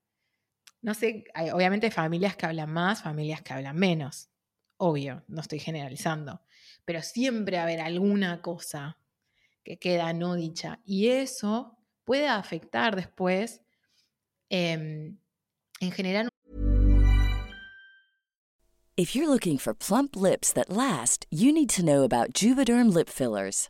no sé, hay, obviamente familias que hablan más, familias que hablan menos. Obvio, no estoy generalizando. Pero siempre va a haber alguna cosa que queda no dicha. Y eso puede afectar después eh, en general If you're looking for plump lips that last, you need to know about Juvederm lip fillers.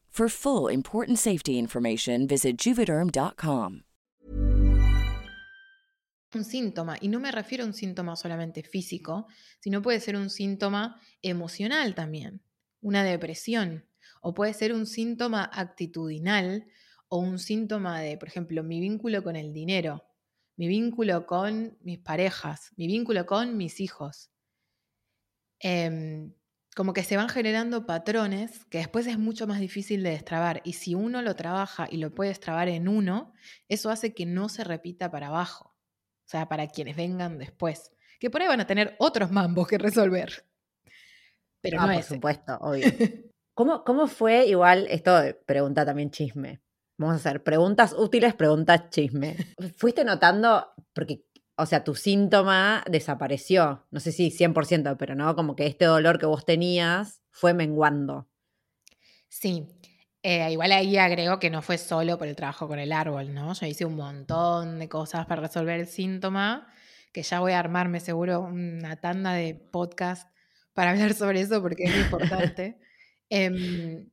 For full important safety information, visit juvederm.com. Un síntoma, y no me refiero a un síntoma solamente físico, sino puede ser un síntoma emocional también, una depresión, o puede ser un síntoma actitudinal o un síntoma de, por ejemplo, mi vínculo con el dinero, mi vínculo con mis parejas, mi vínculo con mis hijos. Eh, como que se van generando patrones que después es mucho más difícil de destrabar. Y si uno lo trabaja y lo puede destrabar en uno, eso hace que no se repita para abajo. O sea, para quienes vengan después. Que por ahí van a tener otros mambos que resolver. Pero ah, no, por supuesto, obvio. ¿Cómo, ¿Cómo fue igual esto? Pregunta también chisme. Vamos a hacer preguntas útiles, preguntas chisme. ¿Fuiste notando, porque o sea, tu síntoma desapareció. No sé si 100%, pero no, como que este dolor que vos tenías fue menguando. Sí. Eh, igual ahí agrego que no fue solo por el trabajo con el árbol, ¿no? Yo hice un montón de cosas para resolver el síntoma, que ya voy a armarme seguro una tanda de podcast para hablar sobre eso porque es importante. eh,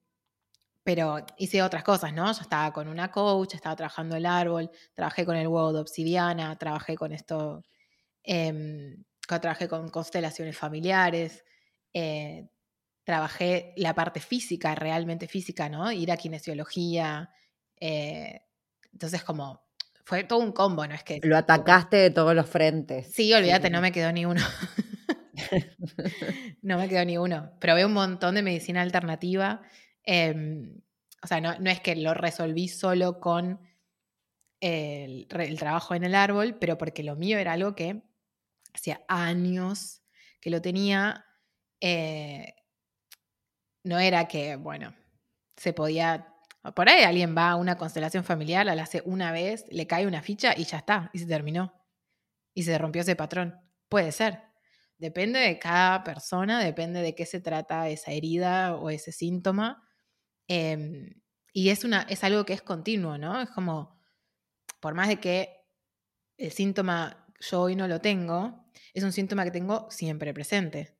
pero hice otras cosas, ¿no? Yo estaba con una coach, estaba trabajando el árbol, trabajé con el huevo de obsidiana, trabajé con esto, eh, trabajé con constelaciones familiares, eh, trabajé la parte física, realmente física, ¿no? Ir a kinesiología. Eh, entonces, como, fue todo un combo, ¿no? Es que... Lo atacaste de todos los frentes. Sí, olvídate, no me quedó ni uno. no me quedó ni uno. Probé un montón de medicina alternativa. Em, o sea, no, no es que lo resolví solo con el, trabajo en el árbol, pero porque lo mío era algo que hacía años que lo tenía. Eh, no era que, bueno, se podía. Por ahí alguien va a una constelación familiar, la hace una vez, le cae una ficha y ya está, y se terminó. Y se rompió ese patrón. Puede ser. Depende de cada persona, depende de qué se trata esa herida o ese síntoma. Em, y es, una, es algo que es continuo, ¿no? Es como, por más de que el síntoma yo hoy no lo tengo, es un síntoma que tengo siempre presente.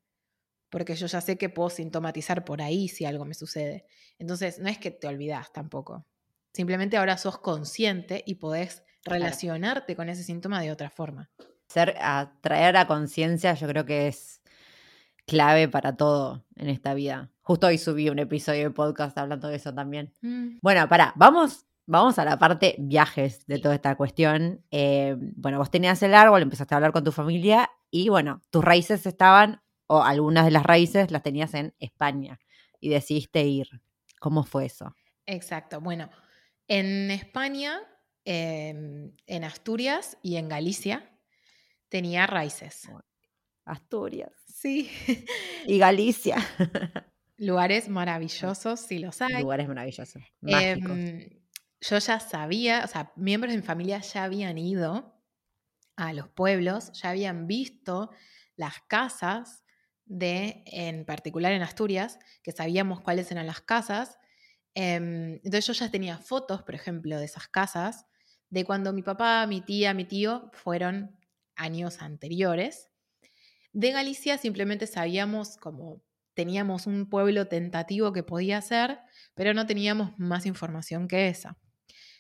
Porque yo ya sé que puedo sintomatizar por ahí si algo me sucede. Entonces, no es que te olvidas tampoco. Simplemente ahora sos consciente y podés relacionarte con ese síntoma de otra forma ser, a traer a conciencia, yo creo que es clave para todo en esta vida. Justo hoy subí un episodio de podcast hablando de eso también. Mm. Bueno, para, vamos, vamos a la parte viajes de toda esta cuestión. Eh, bueno, vos tenías el árbol, empezaste a hablar con tu familia y bueno, tus raíces estaban, o algunas de las raíces las tenías en España y decidiste ir. ¿Cómo fue eso? Exacto. Bueno, en España, em, en Asturias y en Galicia, tenía raíces. Asturias. Sí. Y Galicia. Lugares maravillosos, sí los hay. Lugares maravillosos. Mágicos. Em, yo ya sabía, o sea, miembros de mi familia ya habían ido a los pueblos, ya habían visto las casas de, en particular en Asturias, que sabíamos cuáles eran las casas. Em, entonces yo ya tenía fotos, por ejemplo, de esas casas, de cuando mi papá, mi tía, mi tío fueron años anteriores. De Galicia simplemente sabíamos como teníamos un pueblo tentativo que podía ser, pero no teníamos más información que esa.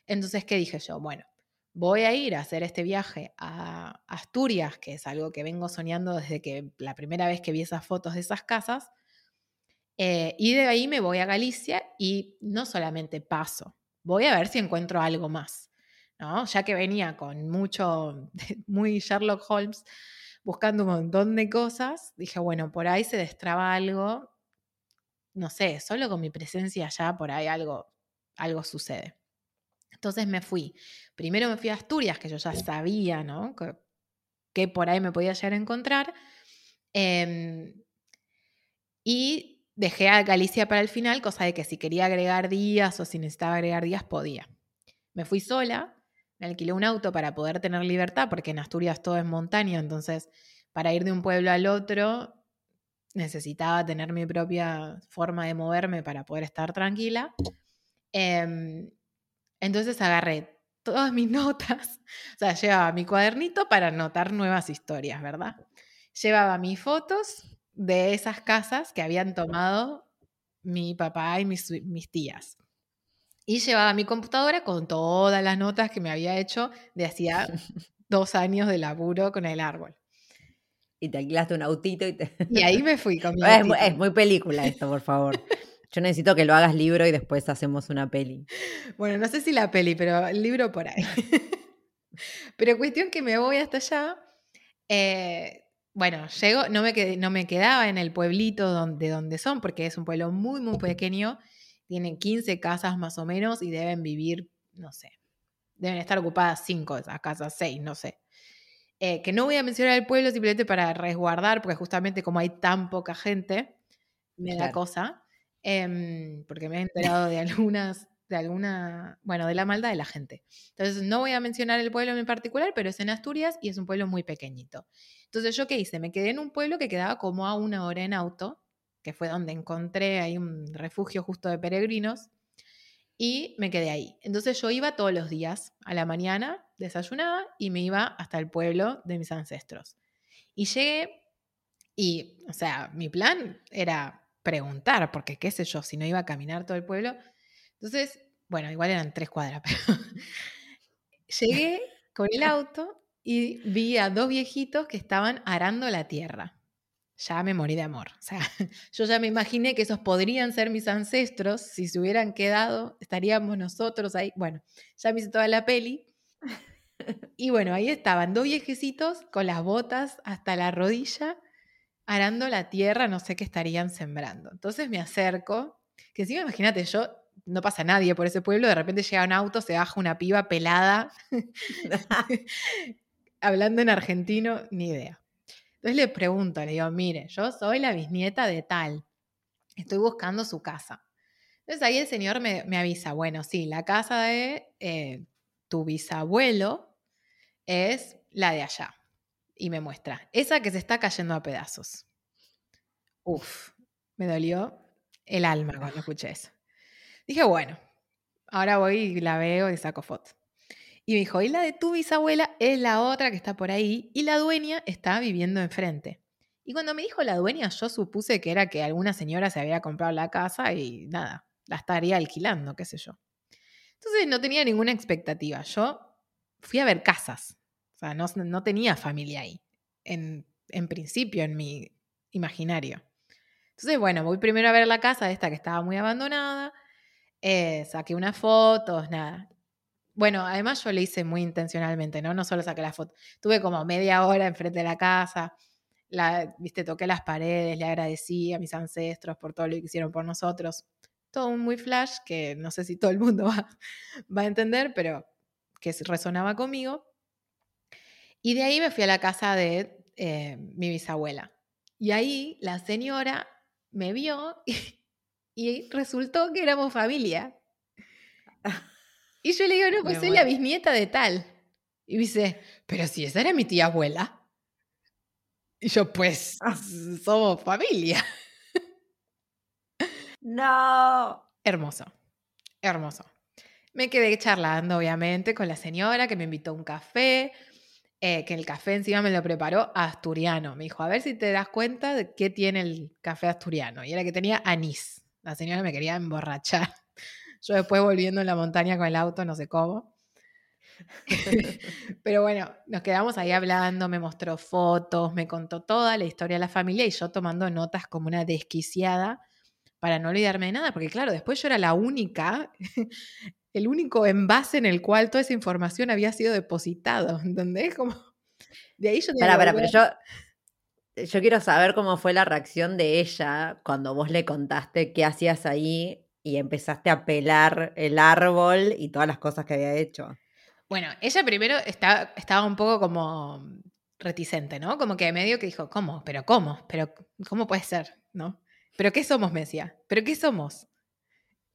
Entonces, ¿qué dije yo? Bueno, voy a ir a hacer este viaje a Asturias, que es algo que vengo soñando desde que la primera vez que vi esas fotos de esas casas, eh, y de ahí me voy a Galicia y no solamente paso, voy a ver si encuentro algo más. Ya que venía con mucho, muy Sherlock Holmes, buscando un montón de cosas, dije, bueno, por ahí se destraba algo, no sé, solo con mi presencia allá, por ahí algo, algo sucede. Entonces me fui. Primero me fui a Asturias, que yo ya sabía, ¿no? Que, por ahí me podía llegar a encontrar. Em, y dejé a Galicia para el final, cosa de que si quería agregar días o si necesitaba agregar días, podía. Me fui sola, me alquilé un auto para poder tener libertad, porque en Asturias todo es montaña, entonces para ir de un pueblo al otro necesitaba tener mi propia forma de moverme para poder estar tranquila. Em, entonces agarré todas mis notas, o sea, llevaba mi cuadernito para anotar nuevas historias, ¿verdad? Llevaba mis fotos de esas casas que habían tomado mi papá y mis, mis tías. Y llevaba mi computadora con todas las notas que me había hecho de hacía dos años de laburo con el árbol. Y te alquilaste un autito y te... Y ahí me fui con mi es, es, muy película esto, por favor. Yo necesito que lo hagas libro y después hacemos una peli. Bueno, no sé si la peli, pero el libro por ahí. pero cuestión que me voy hasta allá. Eh, bueno, llego, no me, quedé, no me quedaba en el pueblito donde, donde son, porque es un pueblo muy, muy pequeño tienen 15 casas más o menos y deben vivir, no sé, deben estar ocupadas 5 de esas casas, 6, no sé. Eh, que no voy a mencionar el pueblo simplemente para resguardar, porque justamente como hay tan poca gente, me da cosa, em, porque me he enterado de algunas, de alguna, bueno, de la maldad de la gente. Entonces no voy a mencionar el pueblo en particular, pero es en Asturias y es un pueblo muy pequeñito. Entonces yo qué hice, me quedé en un pueblo que quedaba como a una hora en auto, que fue donde encontré ahí un refugio justo de peregrinos, y me quedé ahí. Entonces yo iba todos los días a la mañana, desayunaba y me iba hasta el pueblo de mis ancestros. Y llegué y, o sea, mi plan era preguntar, porque qué sé yo, si no iba a caminar todo el pueblo. Entonces, bueno, igual eran tres cuadras, pero llegué con el auto y vi a dos viejitos que estaban arando la tierra ya me morí de amor. O sea, yo ya me imaginé que esos podrían ser mis ancestros. Si se hubieran quedado, estaríamos nosotros ahí. Bueno, ya me hice toda la peli. Y bueno, ahí estaban dos viejecitos con las botas hasta la rodilla, arando la tierra, no sé qué estarían sembrando. Entonces me acerco, que si imagínate, yo no pasa nadie por ese pueblo, de repente llega un auto, se baja una piba pelada, hablando en argentino, ni idea. Entonces le pregunto, le digo, mire, yo soy la bisnieta de tal, estoy buscando su casa. Entonces ahí el señor me, avisa, bueno, sí, la casa de eh, tu bisabuelo es la de allá. Y me muestra, esa que se está cayendo a pedazos. Uf, me dolió el alma cuando escuché eso. Dije, bueno, ahora voy y la veo y saco fotos. Y me dijo, y la de tu bisabuela es la otra que está por ahí y la dueña está viviendo enfrente. Y cuando me dijo la dueña, yo supuse que era que alguna señora se había comprado la casa y nada, la estaría alquilando, qué sé yo. Entonces no tenía ninguna expectativa. Yo fui a ver casas. O sea, no, tenía familia ahí, en, en principio, en mi imaginario. Entonces, bueno, voy primero a ver la casa esta que estaba muy abandonada, eh, saqué unas fotos, nada. Bueno, además yo le hice muy intencionalmente, ¿no? No solo saqué la foto. Tuve como media hora enfrente de la casa, la, viste, toqué las paredes, le agradecí a mis ancestros por todo lo que hicieron por nosotros. Todo un muy flash que no sé si todo el mundo va, va a entender, pero que resonaba conmigo. Y de ahí me fui a la casa de eh, mi bisabuela. Y ahí la señora me vio y, resultó que éramos familia. Y yo le digo, no, pues soy la bisnieta de tal. Y dice, pero si esa era mi tía abuela. Y yo, pues, ah. somos familia. No. Hermoso, hermoso. Me quedé charlando, obviamente, con la señora que me invitó a un café. Eh, que el café encima me lo preparó asturiano. Me dijo, a ver si te das cuenta de qué tiene el café asturiano. Y era que tenía anís. La señora me quería emborrachar. Yo después volviendo en la montaña con el auto, no sé cómo. Pero bueno, nos quedamos ahí hablando, me mostró fotos, me contó toda la historia de la familia y yo tomando notas como una desquiciada para no olvidarme de nada, porque claro, después yo era la única el único envase en el cual toda esa información había sido depositado, ¿entendés? Como, de ahí yo Para, pero yo, yo quiero saber cómo fue la reacción de ella cuando vos le contaste qué hacías ahí y empezaste a pelar el árbol y todas las cosas que había hecho. Bueno, ella primero estaba, estaba un poco como reticente, ¿no? Como que medio que dijo, ¿cómo? ¿Pero cómo? ¿Pero cómo puede ser? ¿No? ¿Pero qué somos, me decía? ¿Pero qué somos?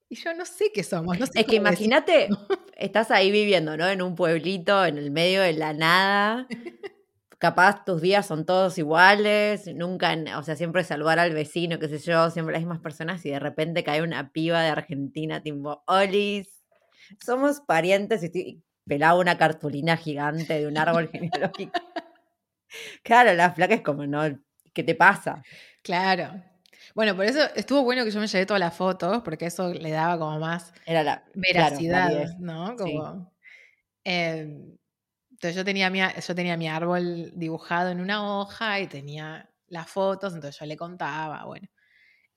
Y yo no sé qué somos. es que imagínate, estás ahí viviendo, ¿no? En un pueblito, en el medio de la nada. Capaz tus días son todos iguales, nunca, o sea, siempre saludar al vecino, qué sé yo, siempre las mismas personas y de repente cae una piba de Argentina tipo, Olis, somos parientes y pelaba una cartulina gigante de un árbol genealógico. Claro, la flaca es como, no, ¿qué te pasa? Claro, bueno, por eso estuvo bueno que yo me llevé todas las fotos, porque eso le daba como más Era la, veracidad, ¿no? Como, em, entonces yo tenía, mi, yo tenía mi árbol dibujado en una hoja y tenía las fotos, entonces yo le contaba, bueno.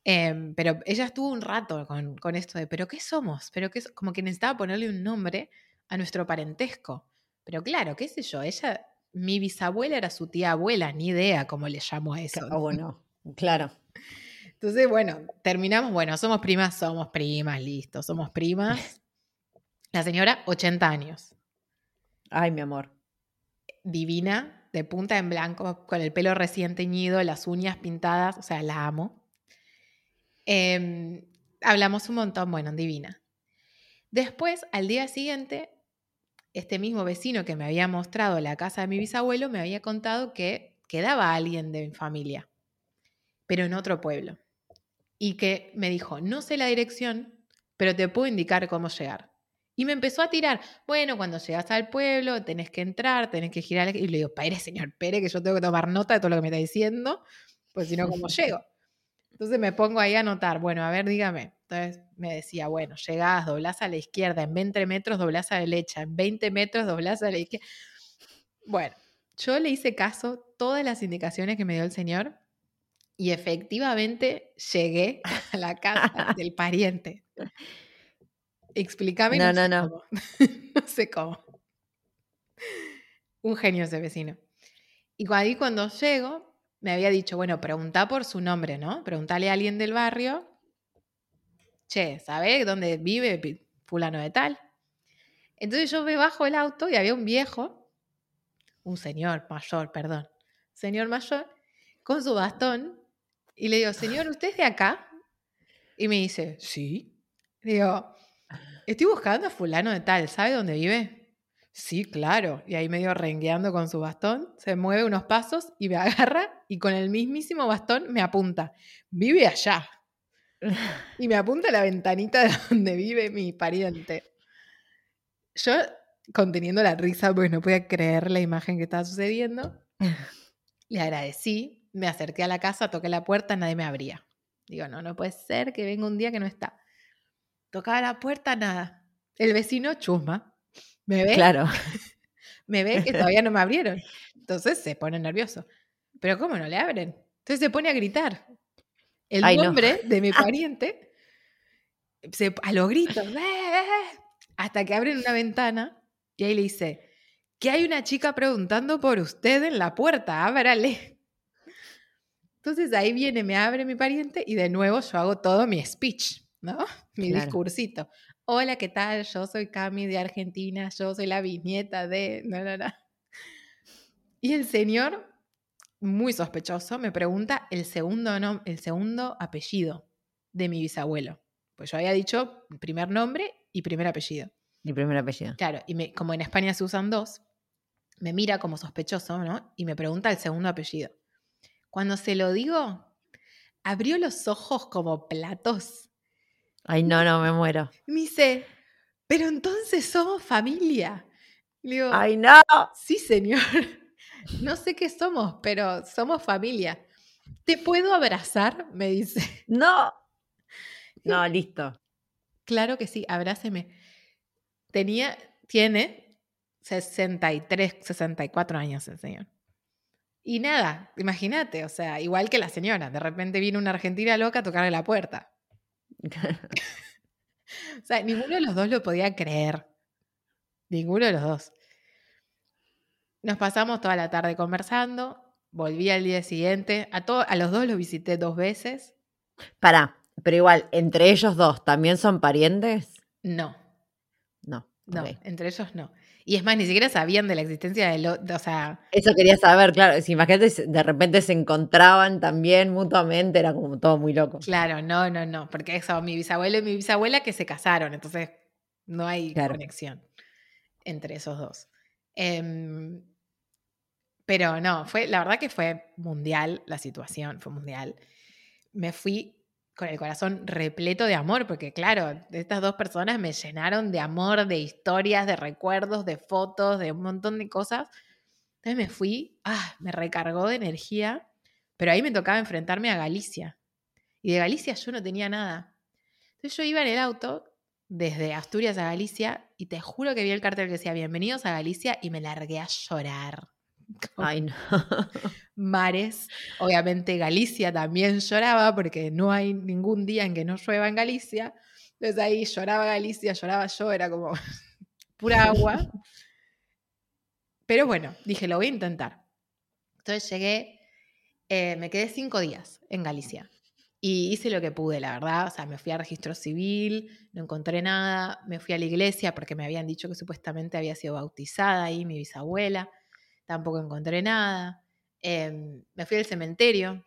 Em, pero ella estuvo un rato con, con, esto de, ¿pero qué somos? ¿Pero qué Como que necesitaba ponerle un nombre a nuestro parentesco. Pero claro, qué sé yo, ella, mi bisabuela era su tía abuela, ni idea cómo le llamo a eso. Oh, bueno, claro. Entonces, bueno, terminamos, bueno, somos primas, somos primas, listo, somos primas. La señora, 80 años. Ay, mi amor. Divina, de punta en blanco, con el pelo recién teñido, las uñas pintadas, o sea, la amo. Em, hablamos un montón, bueno, divina. Después, al día siguiente, este mismo vecino que me había mostrado la casa de mi bisabuelo me había contado que quedaba alguien de mi familia, pero en otro pueblo y que me dijo, no sé la dirección, pero te puedo indicar cómo llegar. Y me empezó a tirar, bueno, cuando llegas al pueblo tenés que entrar, tenés que girar. Y le digo, Pere, señor Pere, que yo tengo que tomar nota de todo lo que me está diciendo, pues si no, ¿cómo llego? Entonces me pongo ahí a anotar, bueno, a ver, dígame. Entonces me decía, bueno, llegás, doblás a la izquierda, en 20 metros doblás a la derecha, en 20 metros doblás a la izquierda. Bueno, yo le hice caso todas las indicaciones que me dio el señor y efectivamente llegué a la casa del pariente. Explícame. No, no, no. no sé cómo. Un genio ese vecino. Y ahí cuando llego, me había dicho, bueno, pregunta por su nombre, ¿no? Preguntale a alguien del barrio che, ¿sabés dónde vive fulano de tal? Entonces yo me bajo el auto y había un viejo, un señor mayor, perdón, señor mayor, con su bastón, y le digo, señor, ¿usted es de acá? Y me dice, sí. Digo, estoy buscando a fulano de tal, ¿sabe dónde vive? Sí, claro. Y ahí medio rengueando con su bastón, se mueve unos pasos y me agarra y con el mismísimo bastón me apunta, vive allá. Y me apunta a la ventanita de donde vive mi pariente. Yo, conteniendo la risa porque no podía creer la imagen que estaba sucediendo, le agradecí, me acerqué a la casa, toqué la puerta, nadie me abría. Digo, no, no puede ser que venga un día que no está. Tocaba la puerta, nada. El vecino chusma. Me ve, Claro. me ve que todavía no me abrieron. Entonces se pone nervioso. Pero ¿cómo no le abren? Entonces se pone a gritar. El Ay, no. nombre de mi pariente se, a los gritos. Hasta que abren una ventana y ahí le dice, que hay una chica preguntando por usted en la puerta, ábrale. Entonces ahí viene, me abre mi pariente y de nuevo yo hago todo mi speech, ¿no? Mi Claro. discursito. Hola, ¿qué tal? Yo soy Cami de Argentina, yo soy la bisnieta de... No, no, no. Y el señor, muy sospechoso, me pregunta el segundo, nom- el segundo apellido de mi bisabuelo. Pues yo había dicho primer nombre y primer apellido. Mi primer apellido. Claro, y me- como en España se usan dos, me mira como sospechoso, ¿no? Y me pregunta el segundo apellido. Cuando se lo digo, abrió los ojos como platos Ay, no, no, me muero. y me dice, pero entonces somos familia. Le digo, Ay, no. sí, señor. No sé qué somos, pero somos familia. ¿Te puedo abrazar? Me dice. No. No, listo. Claro que sí, abráceme. Tenía, tiene 63, 64 años el señor. Y nada, imagínate, o sea, igual que la señora, de repente vino una argentina loca a tocarle la puerta. O sea, ninguno de los dos lo podía creer. Ninguno de los dos. Nos pasamos toda la tarde conversando, volví al día siguiente, a, to- a los dos los visité dos veces. Pará, pero igual, entre ellos dos, ¿también son parientes? No, No. no, entre ellos no. Y es más, ni siquiera sabían de la existencia de, lo, de- o sea, Eso quería saber, claro. Si imagínate, de repente se encontraban también mutuamente, era como todo muy loco. claro, no, no, no, porque eso, mi bisabuelo y mi bisabuela que se casaron, entonces no hay Claro. conexión entre esos dos. Em, pero no, fue, la verdad que fue mundial la situación, fue mundial. Me fui con el corazón repleto de amor, porque claro, estas dos personas me llenaron de amor, de historias, de recuerdos, de fotos, de un montón de cosas. Entonces me fui, ah, me recargó de energía, pero ahí me tocaba enfrentarme a Galicia. Y de Galicia yo no tenía nada. Entonces yo iba en el auto desde Asturias a Galicia y te juro que vi el cartel que decía bienvenidos a Galicia y me largué a llorar. Ay, no. mares. Obviamente Galicia también lloraba porque no hay ningún día en que no llueva en Galicia. Entonces ahí lloraba Galicia, lloraba yo, era como pura agua. Pero bueno, dije, lo voy a intentar. Entonces llegué, eh, me quedé cinco días en Galicia. Y hice lo que pude, la verdad. O sea, me fui a registro civil, no encontré nada. Me fui a la iglesia porque me habían dicho que supuestamente había sido bautizada ahí mi bisabuela. Tampoco encontré nada. Em, me fui al cementerio.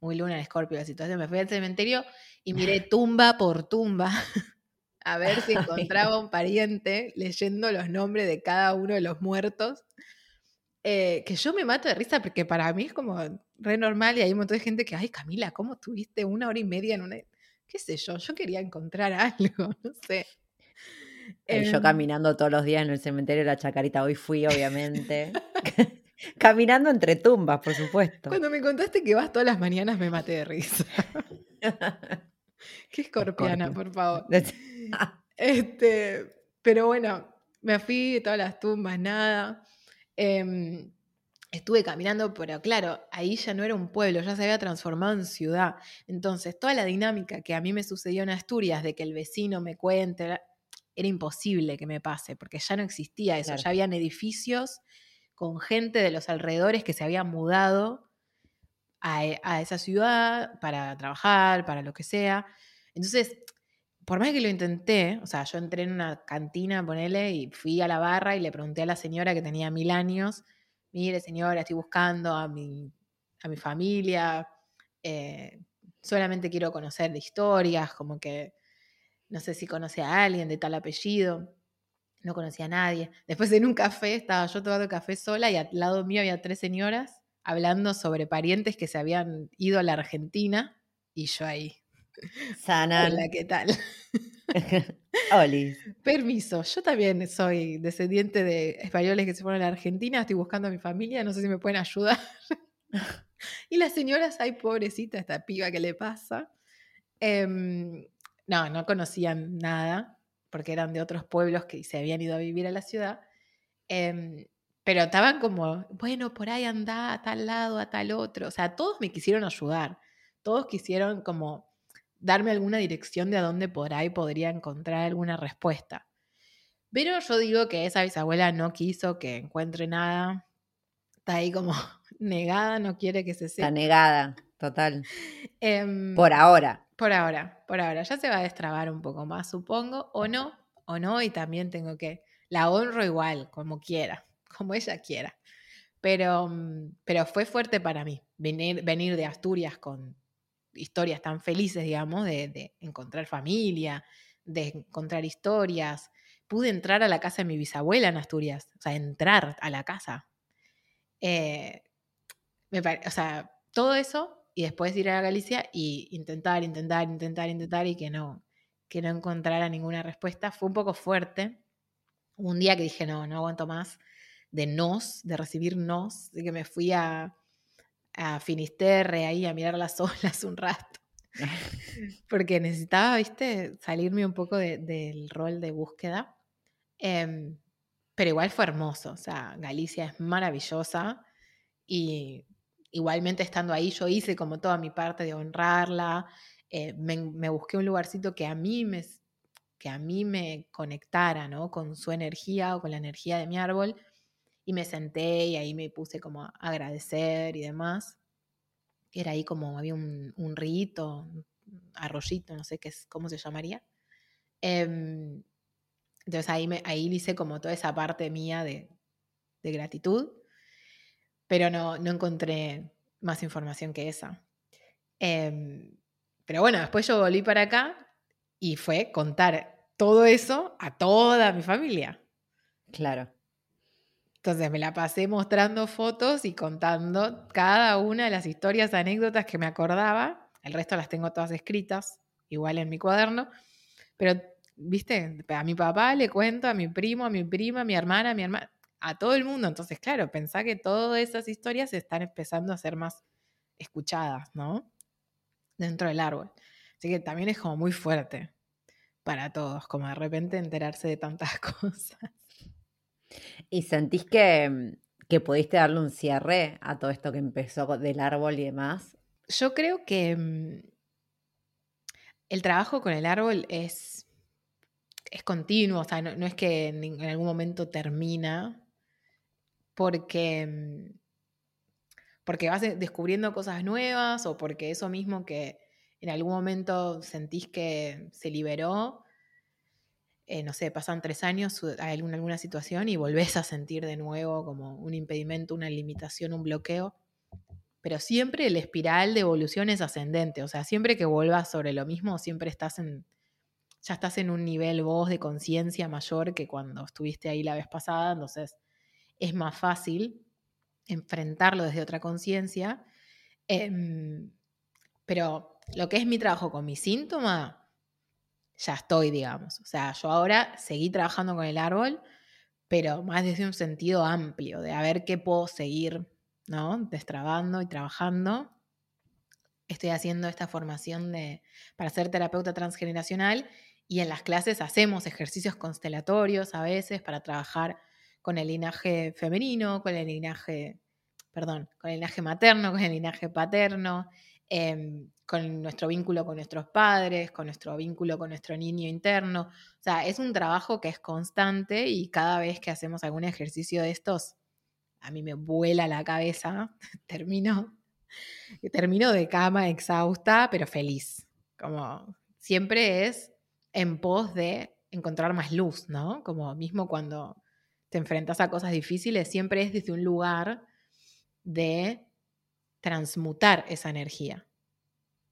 Muy luna en escorpio la situación. Me fui al cementerio y miré tumba por tumba a ver si encontraba un pariente leyendo los nombres de cada uno de los muertos. Eh, que yo me mato de risa porque para mí es como re normal y hay un montón de gente que, ay Camila, ¿cómo estuviste una hora y media en una... qué sé yo? Yo quería encontrar algo, no sé. Yo Em, caminando todos los días en el cementerio de la Chacarita. Hoy fui, obviamente. caminando entre tumbas, por supuesto. Cuando me contaste que vas todas las mañanas me maté de risa. Qué escorpiana, por favor. Este, pero bueno, me fui de todas las tumbas, nada. Em, estuve caminando, pero claro, ahí ya no era un pueblo, ya se había transformado en ciudad. Entonces, toda la dinámica que a mí me sucedió en Asturias, de que el vecino me cuente, era imposible que me pase, porque ya no existía eso, Claro. ya habían edificios con gente de los alrededores que se había mudado a, e- a esa ciudad para trabajar, para lo que sea. Entonces, por más que lo intenté, o sea, yo entré en una cantina, ponele, y fui a la barra y le pregunté a la señora que tenía mil años, mire señora, estoy buscando a mi, a mi familia, eh, solamente quiero conocer de historias, como que no sé si conoce a alguien de tal apellido, no conocía a nadie. Después en un café estaba yo tomando café sola y al lado mío había tres señoras hablando sobre parientes que se habían ido a la Argentina y yo ahí. Sana. Hola, ¿qué tal? Oli. Permiso, yo también soy descendiente de españoles que se fueron a la Argentina, estoy buscando a mi familia, no sé si me pueden ayudar. y las señoras, ay, pobrecita, esta piba que le pasa. Em, no, no conocían nada, porque eran de otros pueblos que se habían ido a vivir a la ciudad. Em, pero estaban como, bueno, por ahí anda a tal lado, a tal otro. O sea, todos me quisieron ayudar. Todos quisieron como darme alguna dirección de a dónde por ahí podría encontrar alguna respuesta. Pero yo digo que esa bisabuela no quiso que encuentre nada. Está ahí como negada, no quiere que se sepa. Está negada, total. Em, Por ahora. por ahora, por ahora. Ya se va a destrabar un poco más, supongo. O no, o no. Y también tengo que. La honro igual, como quiera, como ella quiera. Pero, mm, pero fue fuerte para mí venir, venir de Asturias con historias tan felices, digamos, de, de encontrar familia, de encontrar historias. Pude entrar a la casa de mi bisabuela en Asturias, o sea, entrar a la casa. Eh, me pare- o sea, todo eso y después ir a Galicia y intentar, intentar, intentar, intentar y que no, que no encontrara ninguna respuesta. Fue un poco fuerte. Un día que dije, no, no aguanto más de nos, de recibir nos, de que me fui a, a Finisterre ahí a mirar las olas un rato. Porque necesitaba, viste, salirme un poco de- del rol de búsqueda. Em, pero igual fue hermoso, o sea, Galicia es maravillosa y igualmente estando ahí yo hice como toda mi parte de honrarla, eh, me, busqué un lugarcito que a mí me, que a mí me conectara, ¿no? Con su energía o con la energía de mi árbol y me senté y ahí me puse como agradecer y demás. Era ahí como, había un, un rito, arroyito, no sé qué es, cómo se llamaría. Em, entonces ahí, me, ahí hice como toda esa parte mía de, de gratitud, pero no, no encontré más información que esa. Em, pero bueno, después yo volví para acá y fue contar todo eso a toda mi familia. Claro. Entonces me la pasé mostrando fotos y contando cada una de las historias, anécdotas que me acordaba. El resto las tengo todas escritas, igual en mi cuaderno. Pero, viste, a mi papá le cuento, a mi primo, a mi prima, a mi hermana, a mi hermana, a todo el mundo. Entonces, claro, pensá que todas esas historias están empezando a ser más escuchadas, ¿no? Dentro del árbol. Así que también es como muy fuerte para todos, como de repente enterarse de tantas cosas. ¿Y sentís que, mm, que pudiste darle un cierre a todo esto que empezó del árbol y demás? Yo creo que mm, el trabajo con el árbol es, es continuo, o sea, no, no es que en, en algún momento termina, porque, mm, porque vas de- descubriendo cosas nuevas o porque eso mismo que en algún momento sentís que se liberó, eh, no sé, pasan tres años, hay alguna, alguna situación y volvés a sentir de nuevo como un impedimento, una limitación, un bloqueo. Pero siempre el espiral de evolución es ascendente, o sea, siempre que vuelvas sobre lo mismo, siempre estás en, ya estás en un nivel vos de conciencia mayor que cuando estuviste ahí la vez pasada, entonces es más fácil enfrentarlo desde otra conciencia. Em, pero lo que es mi trabajo con mi síntoma, ya estoy, digamos. O sea, yo ahora seguí trabajando con el árbol, pero más desde un sentido amplio, de a ver qué puedo seguir ¿no? Destrabando y trabajando. Estoy haciendo esta formación de, para ser terapeuta transgeneracional y en las clases hacemos ejercicios constelatorios a veces para trabajar con el linaje femenino, con el linaje, perdón, con el linaje materno, con el linaje paterno, eh, con nuestro vínculo con nuestros padres, con nuestro vínculo con nuestro niño interno. O sea, es un trabajo que es constante y cada vez que hacemos algún ejercicio de estos, a mí me vuela la cabeza, termino, termino de cama exhausta, pero feliz. Como siempre es en pos de encontrar más luz, ¿no? Como mismo cuando te enfrentas a cosas difíciles, siempre es desde un lugar de transmutar esa energía,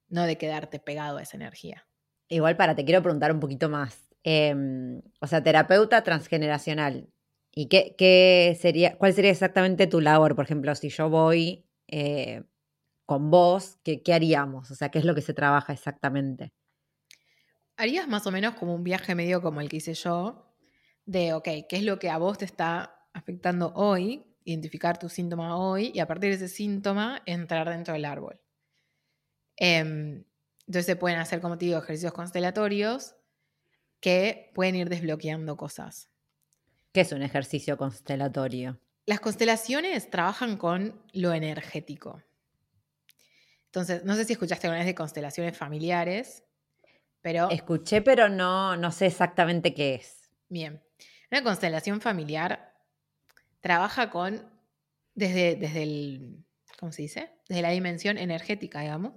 no de quedarte pegado a esa energía. Igual para, te quiero preguntar un poquito más. Em, o sea, terapeuta transgeneracional. ¿Y qué, qué, sería, cuál sería exactamente tu labor? Por ejemplo, si yo voy eh, con vos, ¿qué, ¿qué haríamos? O sea, ¿qué es lo que se trabaja exactamente? Harías más o menos como un viaje medio como el que hice yo, de, ok, ¿qué es lo que a vos te está afectando hoy? Identificar tu síntoma hoy y a partir de ese síntoma entrar dentro del árbol. Em, entonces se pueden hacer, como te digo, ejercicios constelatorios que pueden ir desbloqueando cosas. ¿Qué es un ejercicio constelatorio? Las constelaciones trabajan con lo energético. Entonces, no sé si escuchaste alguna vez de constelaciones familiares, pero... Escuché, pero no, no sé exactamente qué es. Bien. Una constelación familiar trabaja con, desde, desde el, ¿cómo se dice? Desde la dimensión energética, digamos.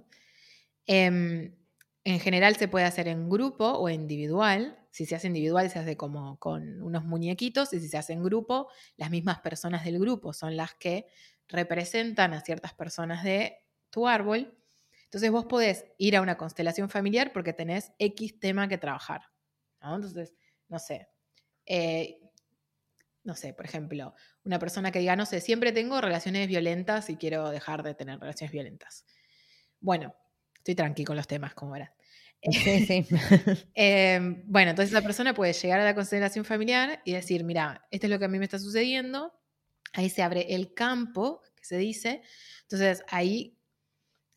Em, en general se puede hacer en grupo o individual. Si se hace individual se hace como con unos muñequitos y si se hace en grupo, las mismas personas del grupo son las que representan a ciertas personas de tu árbol. Entonces vos podés ir a una constelación familiar porque tenés X tema que trabajar. Entonces, no sé, eh, no sé, por ejemplo, una persona que diga, no sé, siempre tengo relaciones violentas y quiero dejar de tener relaciones violentas. Bueno, estoy tranqui con los temas, como era. Sí, sí. Em, bueno, entonces esa persona puede llegar a la consideración familiar y decir, mira, esto es lo que a mí me está sucediendo. Ahí se abre el campo, que se dice. Entonces ahí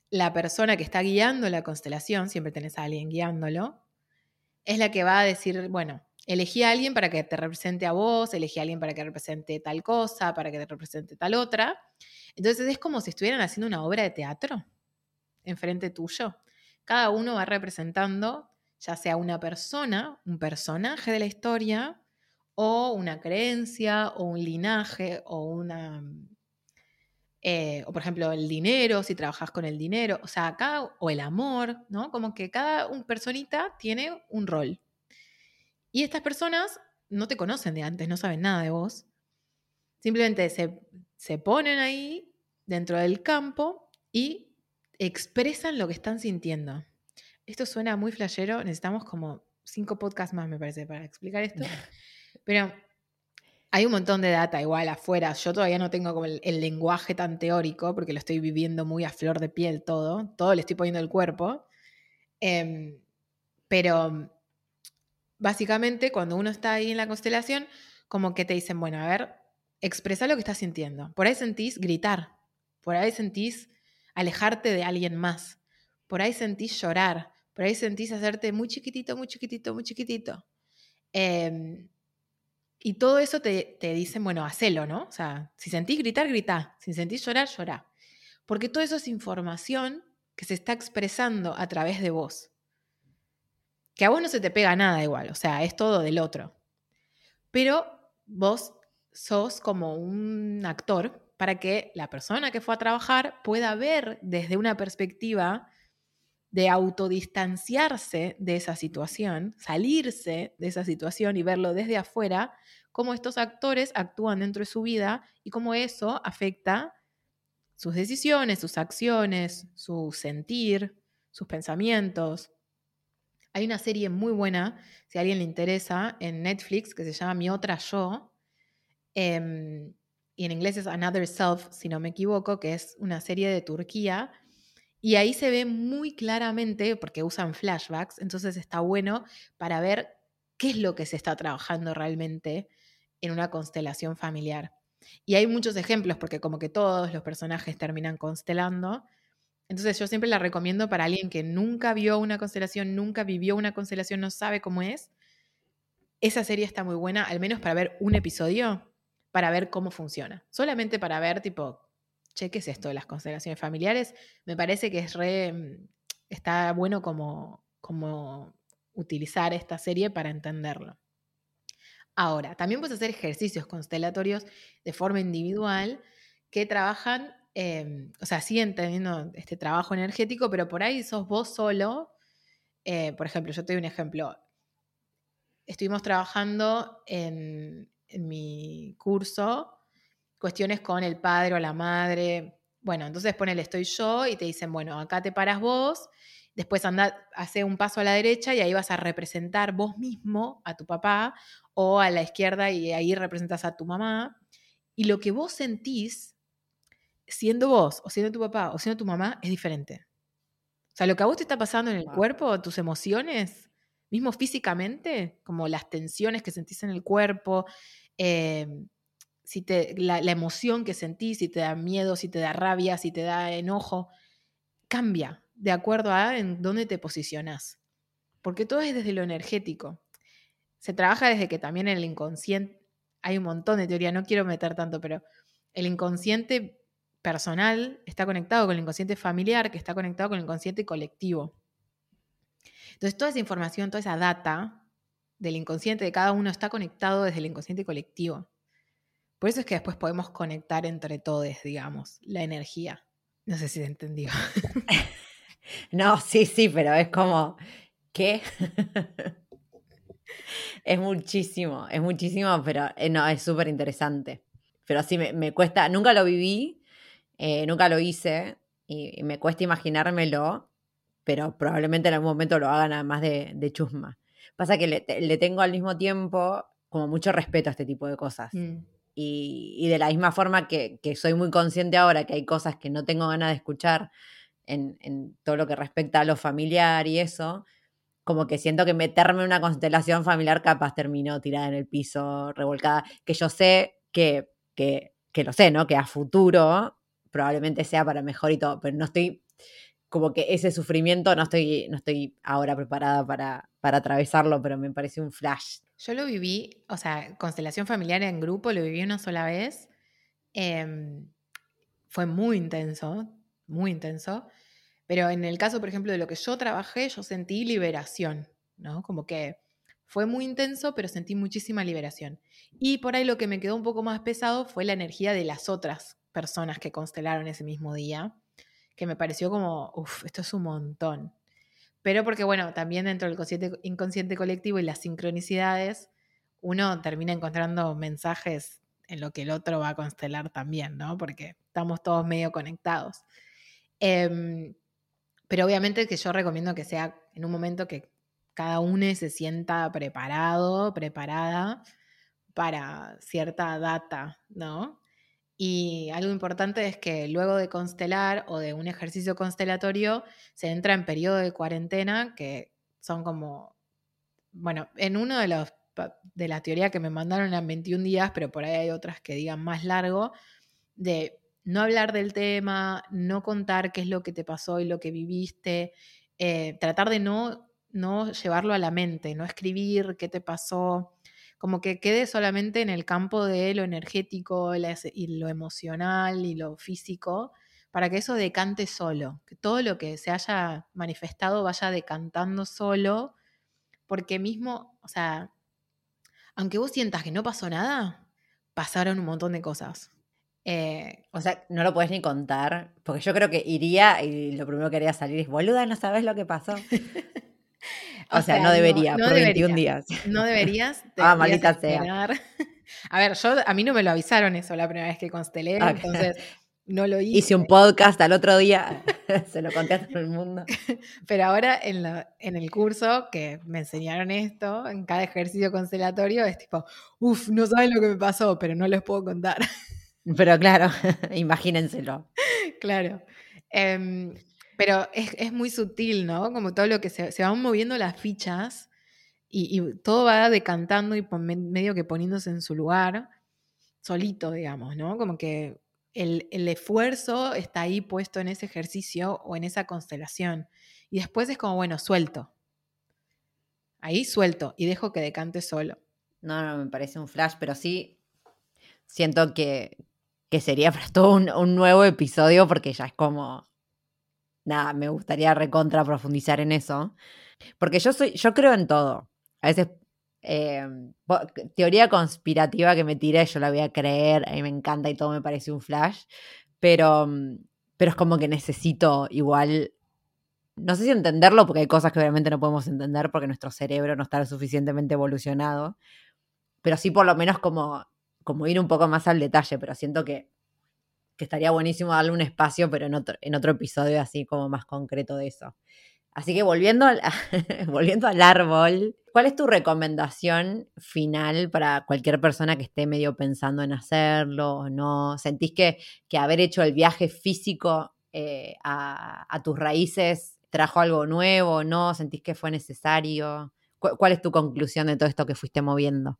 la persona que está guiando la constelación, siempre tenés a alguien guiándolo, es la que va a decir, bueno, elegí a alguien para que te represente a vos, elegí a alguien para que represente tal cosa, para que te represente tal otra. Entonces es como si estuvieran haciendo una obra de teatro enfrente tuyo. Cada uno va representando ya sea una persona, un personaje de la historia, o una creencia, o un linaje, o una... Eh, o por ejemplo el dinero, si trabajas con el dinero, o sea, cada, o el amor, ¿no? Como que cada un personita tiene un rol. Y estas personas no te conocen de antes, no saben nada de vos. Simplemente se, se ponen ahí dentro del campo y expresan lo que están sintiendo. Esto suena muy flashero, necesitamos como cinco podcasts más, me parece, para explicar esto. Pero hay un montón de data igual afuera. Yo todavía no tengo como el, lenguaje tan teórico porque lo estoy viviendo muy a flor de piel todo. Todo le estoy poniendo el cuerpo. Em, pero básicamente cuando uno está ahí en la constelación, como que te dicen, bueno, a ver, expresa lo que estás sintiendo. Por ahí sentís gritar, por ahí sentís alejarte de alguien más, por ahí sentís llorar, por ahí sentís hacerte muy chiquitito, muy chiquitito, muy chiquitito. Em, y todo eso te, te dicen, bueno, hacelo, ¿no? O sea, si sentís gritar, grita. Si sentís llorar, llorá. Porque todo eso es información que se está expresando a través de vos que a vos no se te pega nada igual, o sea, es todo del otro. Pero vos sos como un actor para que la persona que fue a trabajar pueda ver desde una perspectiva de autodistanciarse de esa situación, salirse de esa situación y verlo desde afuera, cómo estos actores actúan dentro de su vida y cómo eso afecta sus decisiones, sus acciones, su sentir, sus pensamientos, hay una serie muy buena, si a alguien le interesa, en Netflix que se llama Mi Otra Yo. Em, y en inglés es Another Self, si no me equivoco, que es una serie de Turquía. Y ahí se ve muy claramente, porque usan flashbacks, entonces está bueno para ver qué es lo que se está trabajando realmente en una constelación familiar. Y hay muchos ejemplos, porque como que todos los personajes terminan constelando, entonces yo siempre la recomiendo para alguien que nunca vio una constelación, nunca vivió una constelación, no sabe cómo es. Esa serie está muy buena, al menos para ver un episodio, para ver cómo funciona. Solamente para ver, tipo, che, ¿qué es esto de las constelaciones familiares? Me parece que es re, mm, está bueno como, como utilizar esta serie para entenderlo. Ahora, también puedes hacer ejercicios constelatorios de forma individual que trabajan Em, o sea, siguen teniendo este trabajo energético, pero por ahí sos vos solo. Eh, por ejemplo, yo te doy un ejemplo. estuvimos trabajando en, en mi curso cuestiones con el padre o la madre. Bueno, entonces ponele estoy yo y te dicen, bueno, acá te paras vos, después anda, hace un paso a la derecha y ahí vas a representar vos mismo a tu papá o a la izquierda y ahí representas a tu mamá. Y lo que vos sentís, siendo vos o siendo tu papá o siendo tu mamá, es diferente. O sea, lo que a vos te está pasando en el cuerpo, tus emociones, mismo físicamente, como las tensiones que sentís en el cuerpo, eh, si te, la, emoción que sentís, si te da miedo, si te da rabia, si te da enojo, cambia de acuerdo a en dónde te posicionas. Porque todo es desde lo energético. Se trabaja desde que también en el inconsciente, hay un montón de teoría, no quiero meter tanto, pero el inconsciente personal está conectado con el inconsciente familiar, que está conectado con el inconsciente colectivo. Entonces, toda esa información, toda esa data del inconsciente de cada uno está conectado desde el inconsciente colectivo. Por eso es que después podemos conectar entre todos, digamos, la energía. No sé si se entendió. no, sí, sí, pero es como, ¿qué? es muchísimo, es muchísimo, pero eh, no, es súper interesante. Pero sí, me, cuesta, nunca lo viví, eh, nunca lo hice y, me cuesta imaginármelo, pero probablemente en algún momento lo hagan además de, de chusma. Pasa que le, tengo al mismo tiempo como mucho respeto a este tipo de cosas. Mm. Y, de la misma forma que, soy muy consciente ahora que hay cosas que no tengo ganas de escuchar en, todo lo que respecta a lo familiar y eso, como que siento que meterme en una constelación familiar capaz terminó tirada en el piso, revolcada, que yo sé que, que, que lo sé, ¿no? Que a futuro probablemente sea para mejor y todo, pero no estoy, como que ese sufrimiento no estoy, no estoy ahora preparada para, para atravesarlo, pero me parece un flash yo lo viví, o sea, constelación familiar en grupo, lo viví una sola vez. Em, fue muy intenso, muy intenso. Pero en el caso, por ejemplo, de lo que yo trabajé, yo sentí liberación, ¿no? Como que fue muy intenso, pero sentí muchísima liberación. Y por ahí lo que me quedó un poco más pesado fue la energía de las otras personas que constelaron ese mismo día, que me pareció como, uff, esto es un montón. Pero porque, bueno, también dentro del inconsciente, colectivo y las sincronicidades, uno termina encontrando mensajes en lo que el otro va a constelar también, ¿no? Porque estamos todos medio conectados. Em, pero obviamente que yo recomiendo que sea en un momento que cada uno se sienta preparado, preparada para cierta data, ¿no? Y algo importante es que luego de constelar o de un ejercicio constelatorio se entra en periodo de cuarentena, que son como, bueno, en uno de los de la teoría que me mandaron eran 21 días, pero por ahí hay otras que digan más largo, de no hablar del tema, no contar qué es lo que te pasó y lo que viviste, eh, tratar de no, no llevarlo a la mente, no escribir qué te pasó, como que quede solamente en el campo de lo energético y lo emocional y lo físico, para que eso decante solo, que todo lo que se haya manifestado vaya decantando solo, porque mismo, o sea, aunque vos sientas que no pasó nada, pasaron un montón de cosas. Eh, o sea, no lo puedes ni contar, porque yo creo que iría y lo primero que haría salir es, boluda, no sabes lo que pasó. O, sea, no debería, por 21 días. No deberías. ah, maldita sea. A ver, yo, a mí no me lo avisaron eso la primera vez que constelé, entonces no lo hice. Hice un podcast al otro día, se lo conté a todo el mundo. Pero ahora en, en el curso que me enseñaron esto, en cada ejercicio constelatorio, es tipo, uff, no saben lo que me pasó, pero no les puedo contar. Pero claro, imagínenselo. Claro. Eh, pero es, muy sutil, ¿no? Como todo lo que se, se van moviendo las fichas y, todo va decantando y medio que poniéndose en su lugar, solito, digamos, ¿no? Como que el, esfuerzo está ahí puesto en ese ejercicio o en esa constelación. Y después es como, bueno, suelto. Ahí suelto y dejo que decante solo. No, no, me parece un flash, pero sí siento que, sería para todo un, nuevo episodio porque ya es como nada, me gustaría recontra profundizar en eso. Porque yo soy, yo creo en todo. A veces, eh, teoría conspirativa que me tiré, yo la voy a creer, a mí me encanta y todo me parece un flash. Pero, mm, pero es como que necesito igual no sé si entenderlo, porque hay cosas que obviamente no podemos entender porque nuestro cerebro no está lo suficientemente evolucionado, pero sí por lo menos como, como ir un poco más al detalle, pero siento que, que estaría buenísimo darle un espacio, pero en otro, en otro episodio así como más concreto de eso. Así que volviendo al, volviendo al árbol, ¿cuál es tu recomendación final para cualquier persona que esté medio pensando en hacerlo o no? ¿Sentís que, que haber hecho el viaje físico eh, a, tus raíces trajo algo nuevo o no? ¿Sentís que fue necesario? ¿Cuál es tu conclusión de todo esto que fuiste moviendo?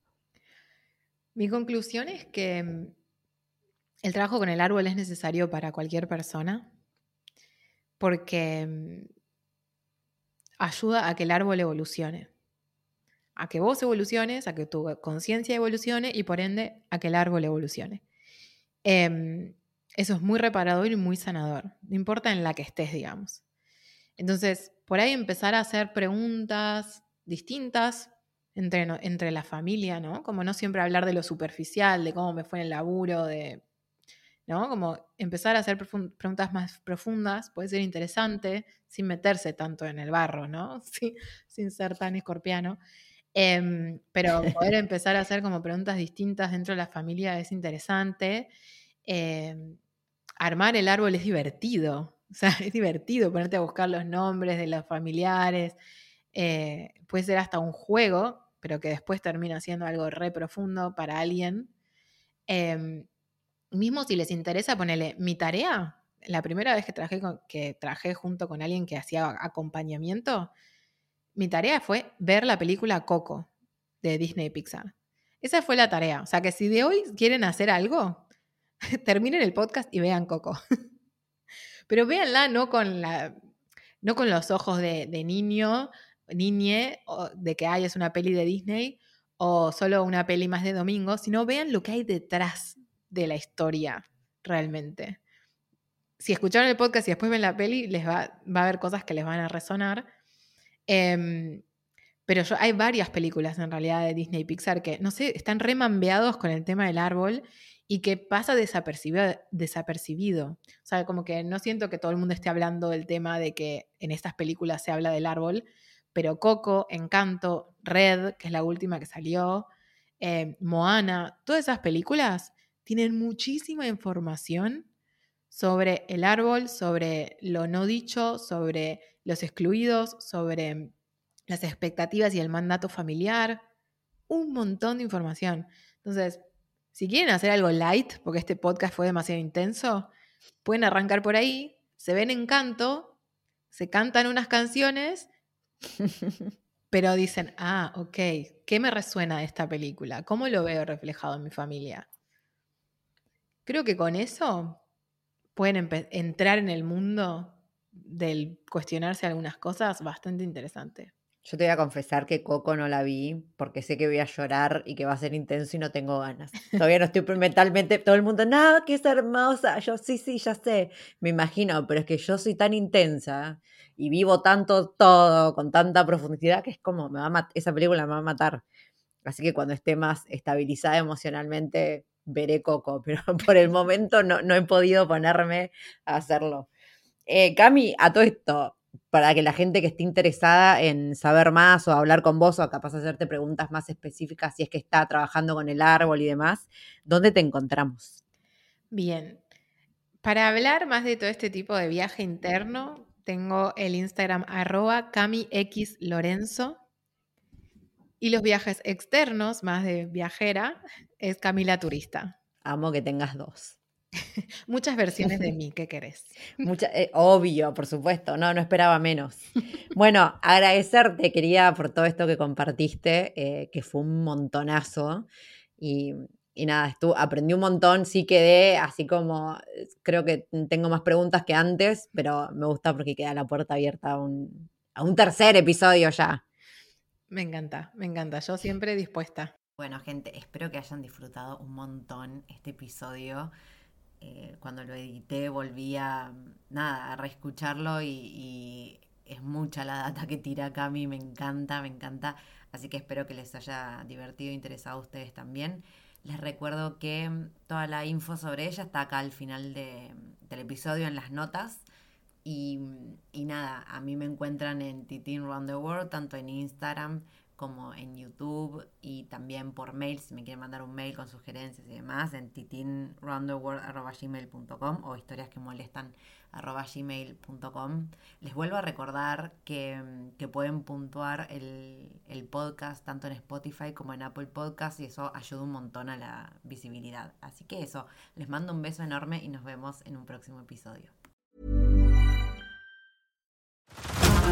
Mi conclusión es que el trabajo con el árbol es necesario para cualquier persona porque mm, ayuda a que el árbol evolucione. A que vos evoluciones, a que tu conciencia evolucione y por ende a que el árbol evolucione. Eh, eso es muy reparador y muy sanador, no importa en la que estés, digamos. Entonces, por ahí empezar a hacer preguntas distintas entre, entre la familia, ¿no? Como no siempre hablar de lo superficial, de cómo me fue en el laburo, de ¿no? Como empezar a hacer preguntas más profundas puede ser interesante sin meterse tanto en el barro, ¿no? sin ser tan escorpiano. Em, pero poder empezar a hacer como preguntas distintas dentro de la familia es interesante. Em, armar el árbol es divertido, o sea, es divertido ponerte a buscar los nombres de los familiares. Eh, puede ser hasta un juego, pero que después termina siendo algo re profundo para alguien. Em, mismo si les interesa, ponele mi tarea. La primera vez que trabajé, que trabajé junto con alguien que hacía acompañamiento, mi tarea fue ver la película Coco de Disney Pixar. Esa fue la tarea. O sea que si de hoy quieren hacer algo, terminen el podcast y vean Coco. Pero véanla no con, la, no con los ojos de, de niño, niñe, de que hay es una peli de Disney o solo una peli más de domingo, sino vean lo que hay detrás de la historia realmente. Si escucharon el podcast y después ven la peli, les va, va a haber cosas que les van a resonar. Em, pero yo, hay varias películas en realidad de Disney y Pixar que, no sé, están remambeados con el tema del árbol y que pasa desapercibido, desapercibido. O sea, como que no siento que todo el mundo esté hablando del tema de que en estas películas se habla del árbol, pero Coco, Encanto, Red, que es la última que salió, eh, Moana, todas esas películas tienen muchísima información sobre el árbol, sobre lo no dicho, sobre los excluidos, sobre las expectativas y el mandato familiar. Un montón de información. Entonces, si quieren hacer algo light, porque este podcast fue demasiado intenso, pueden arrancar por ahí, se ven en canto, se cantan unas canciones, pero dicen, ah, ok, ¿qué me resuena de esta película? ¿Cómo lo veo reflejado en mi familia? Creo que con eso pueden entrar en el mundo del cuestionarse algunas cosas bastante interesante. Yo te voy a confesar que Coco no la vi porque sé que voy a llorar y que va a ser intenso y no tengo ganas. Todavía no estoy mentalmente, todo el mundo, no, que es hermosa. Yo sí, sí, ya sé, me imagino, pero es que yo soy tan intensa y vivo tanto todo con tanta profundidad que es como, me va esa película me va a matar. Así que cuando esté más estabilizada emocionalmente, veré Coco, pero por el momento no, no he podido ponerme a hacerlo. Eh, Cami, a todo esto, para que la gente que esté interesada en saber más o hablar con vos o capaz de hacerte preguntas más específicas si es que está trabajando con el árbol y demás, ¿dónde te encontramos? Bien, para hablar más de todo este tipo de viaje interno, tengo el Instagram arroba CamiXLorenzo y los viajes externos, más de viajera, es Camila Turista. Amo que tengas dos. Muchas versiones de mí, ¿qué querés? Mucha, eh, obvio, por supuesto, no, no esperaba menos. Bueno, agradecerte, quería, por todo esto que compartiste, eh, que fue un montonazo. Y, nada, estuvo, aprendí un montón, sí quedé así como, creo que tengo más preguntas que antes, pero me gusta porque queda la puerta abierta a un, a un tercer episodio ya. Me encanta, me encanta, yo siempre dispuesta. Bueno, gente, espero que hayan disfrutado un montón este episodio. Eh, cuando lo edité volví a, nada, a reescucharlo y, es mucha la data que tira Cami, me encanta, me encanta. Así que espero que les haya divertido e interesado a ustedes también. Les recuerdo que toda la info sobre ella está acá al final del episodio en las notas. Y, nada, a mí me encuentran en Titin Round the World, tanto en Instagram como en YouTube y también por mail, si me quieren mandar un mail con sugerencias y demás, en titinroundtheworld.gmail.com o historias que molestan gmail.com. Les vuelvo a recordar que, que pueden puntuar el, el, podcast tanto en Spotify como en Apple Podcast y eso ayuda un montón a la visibilidad. Así que eso, les mando un beso enorme y nos vemos en un próximo episodio.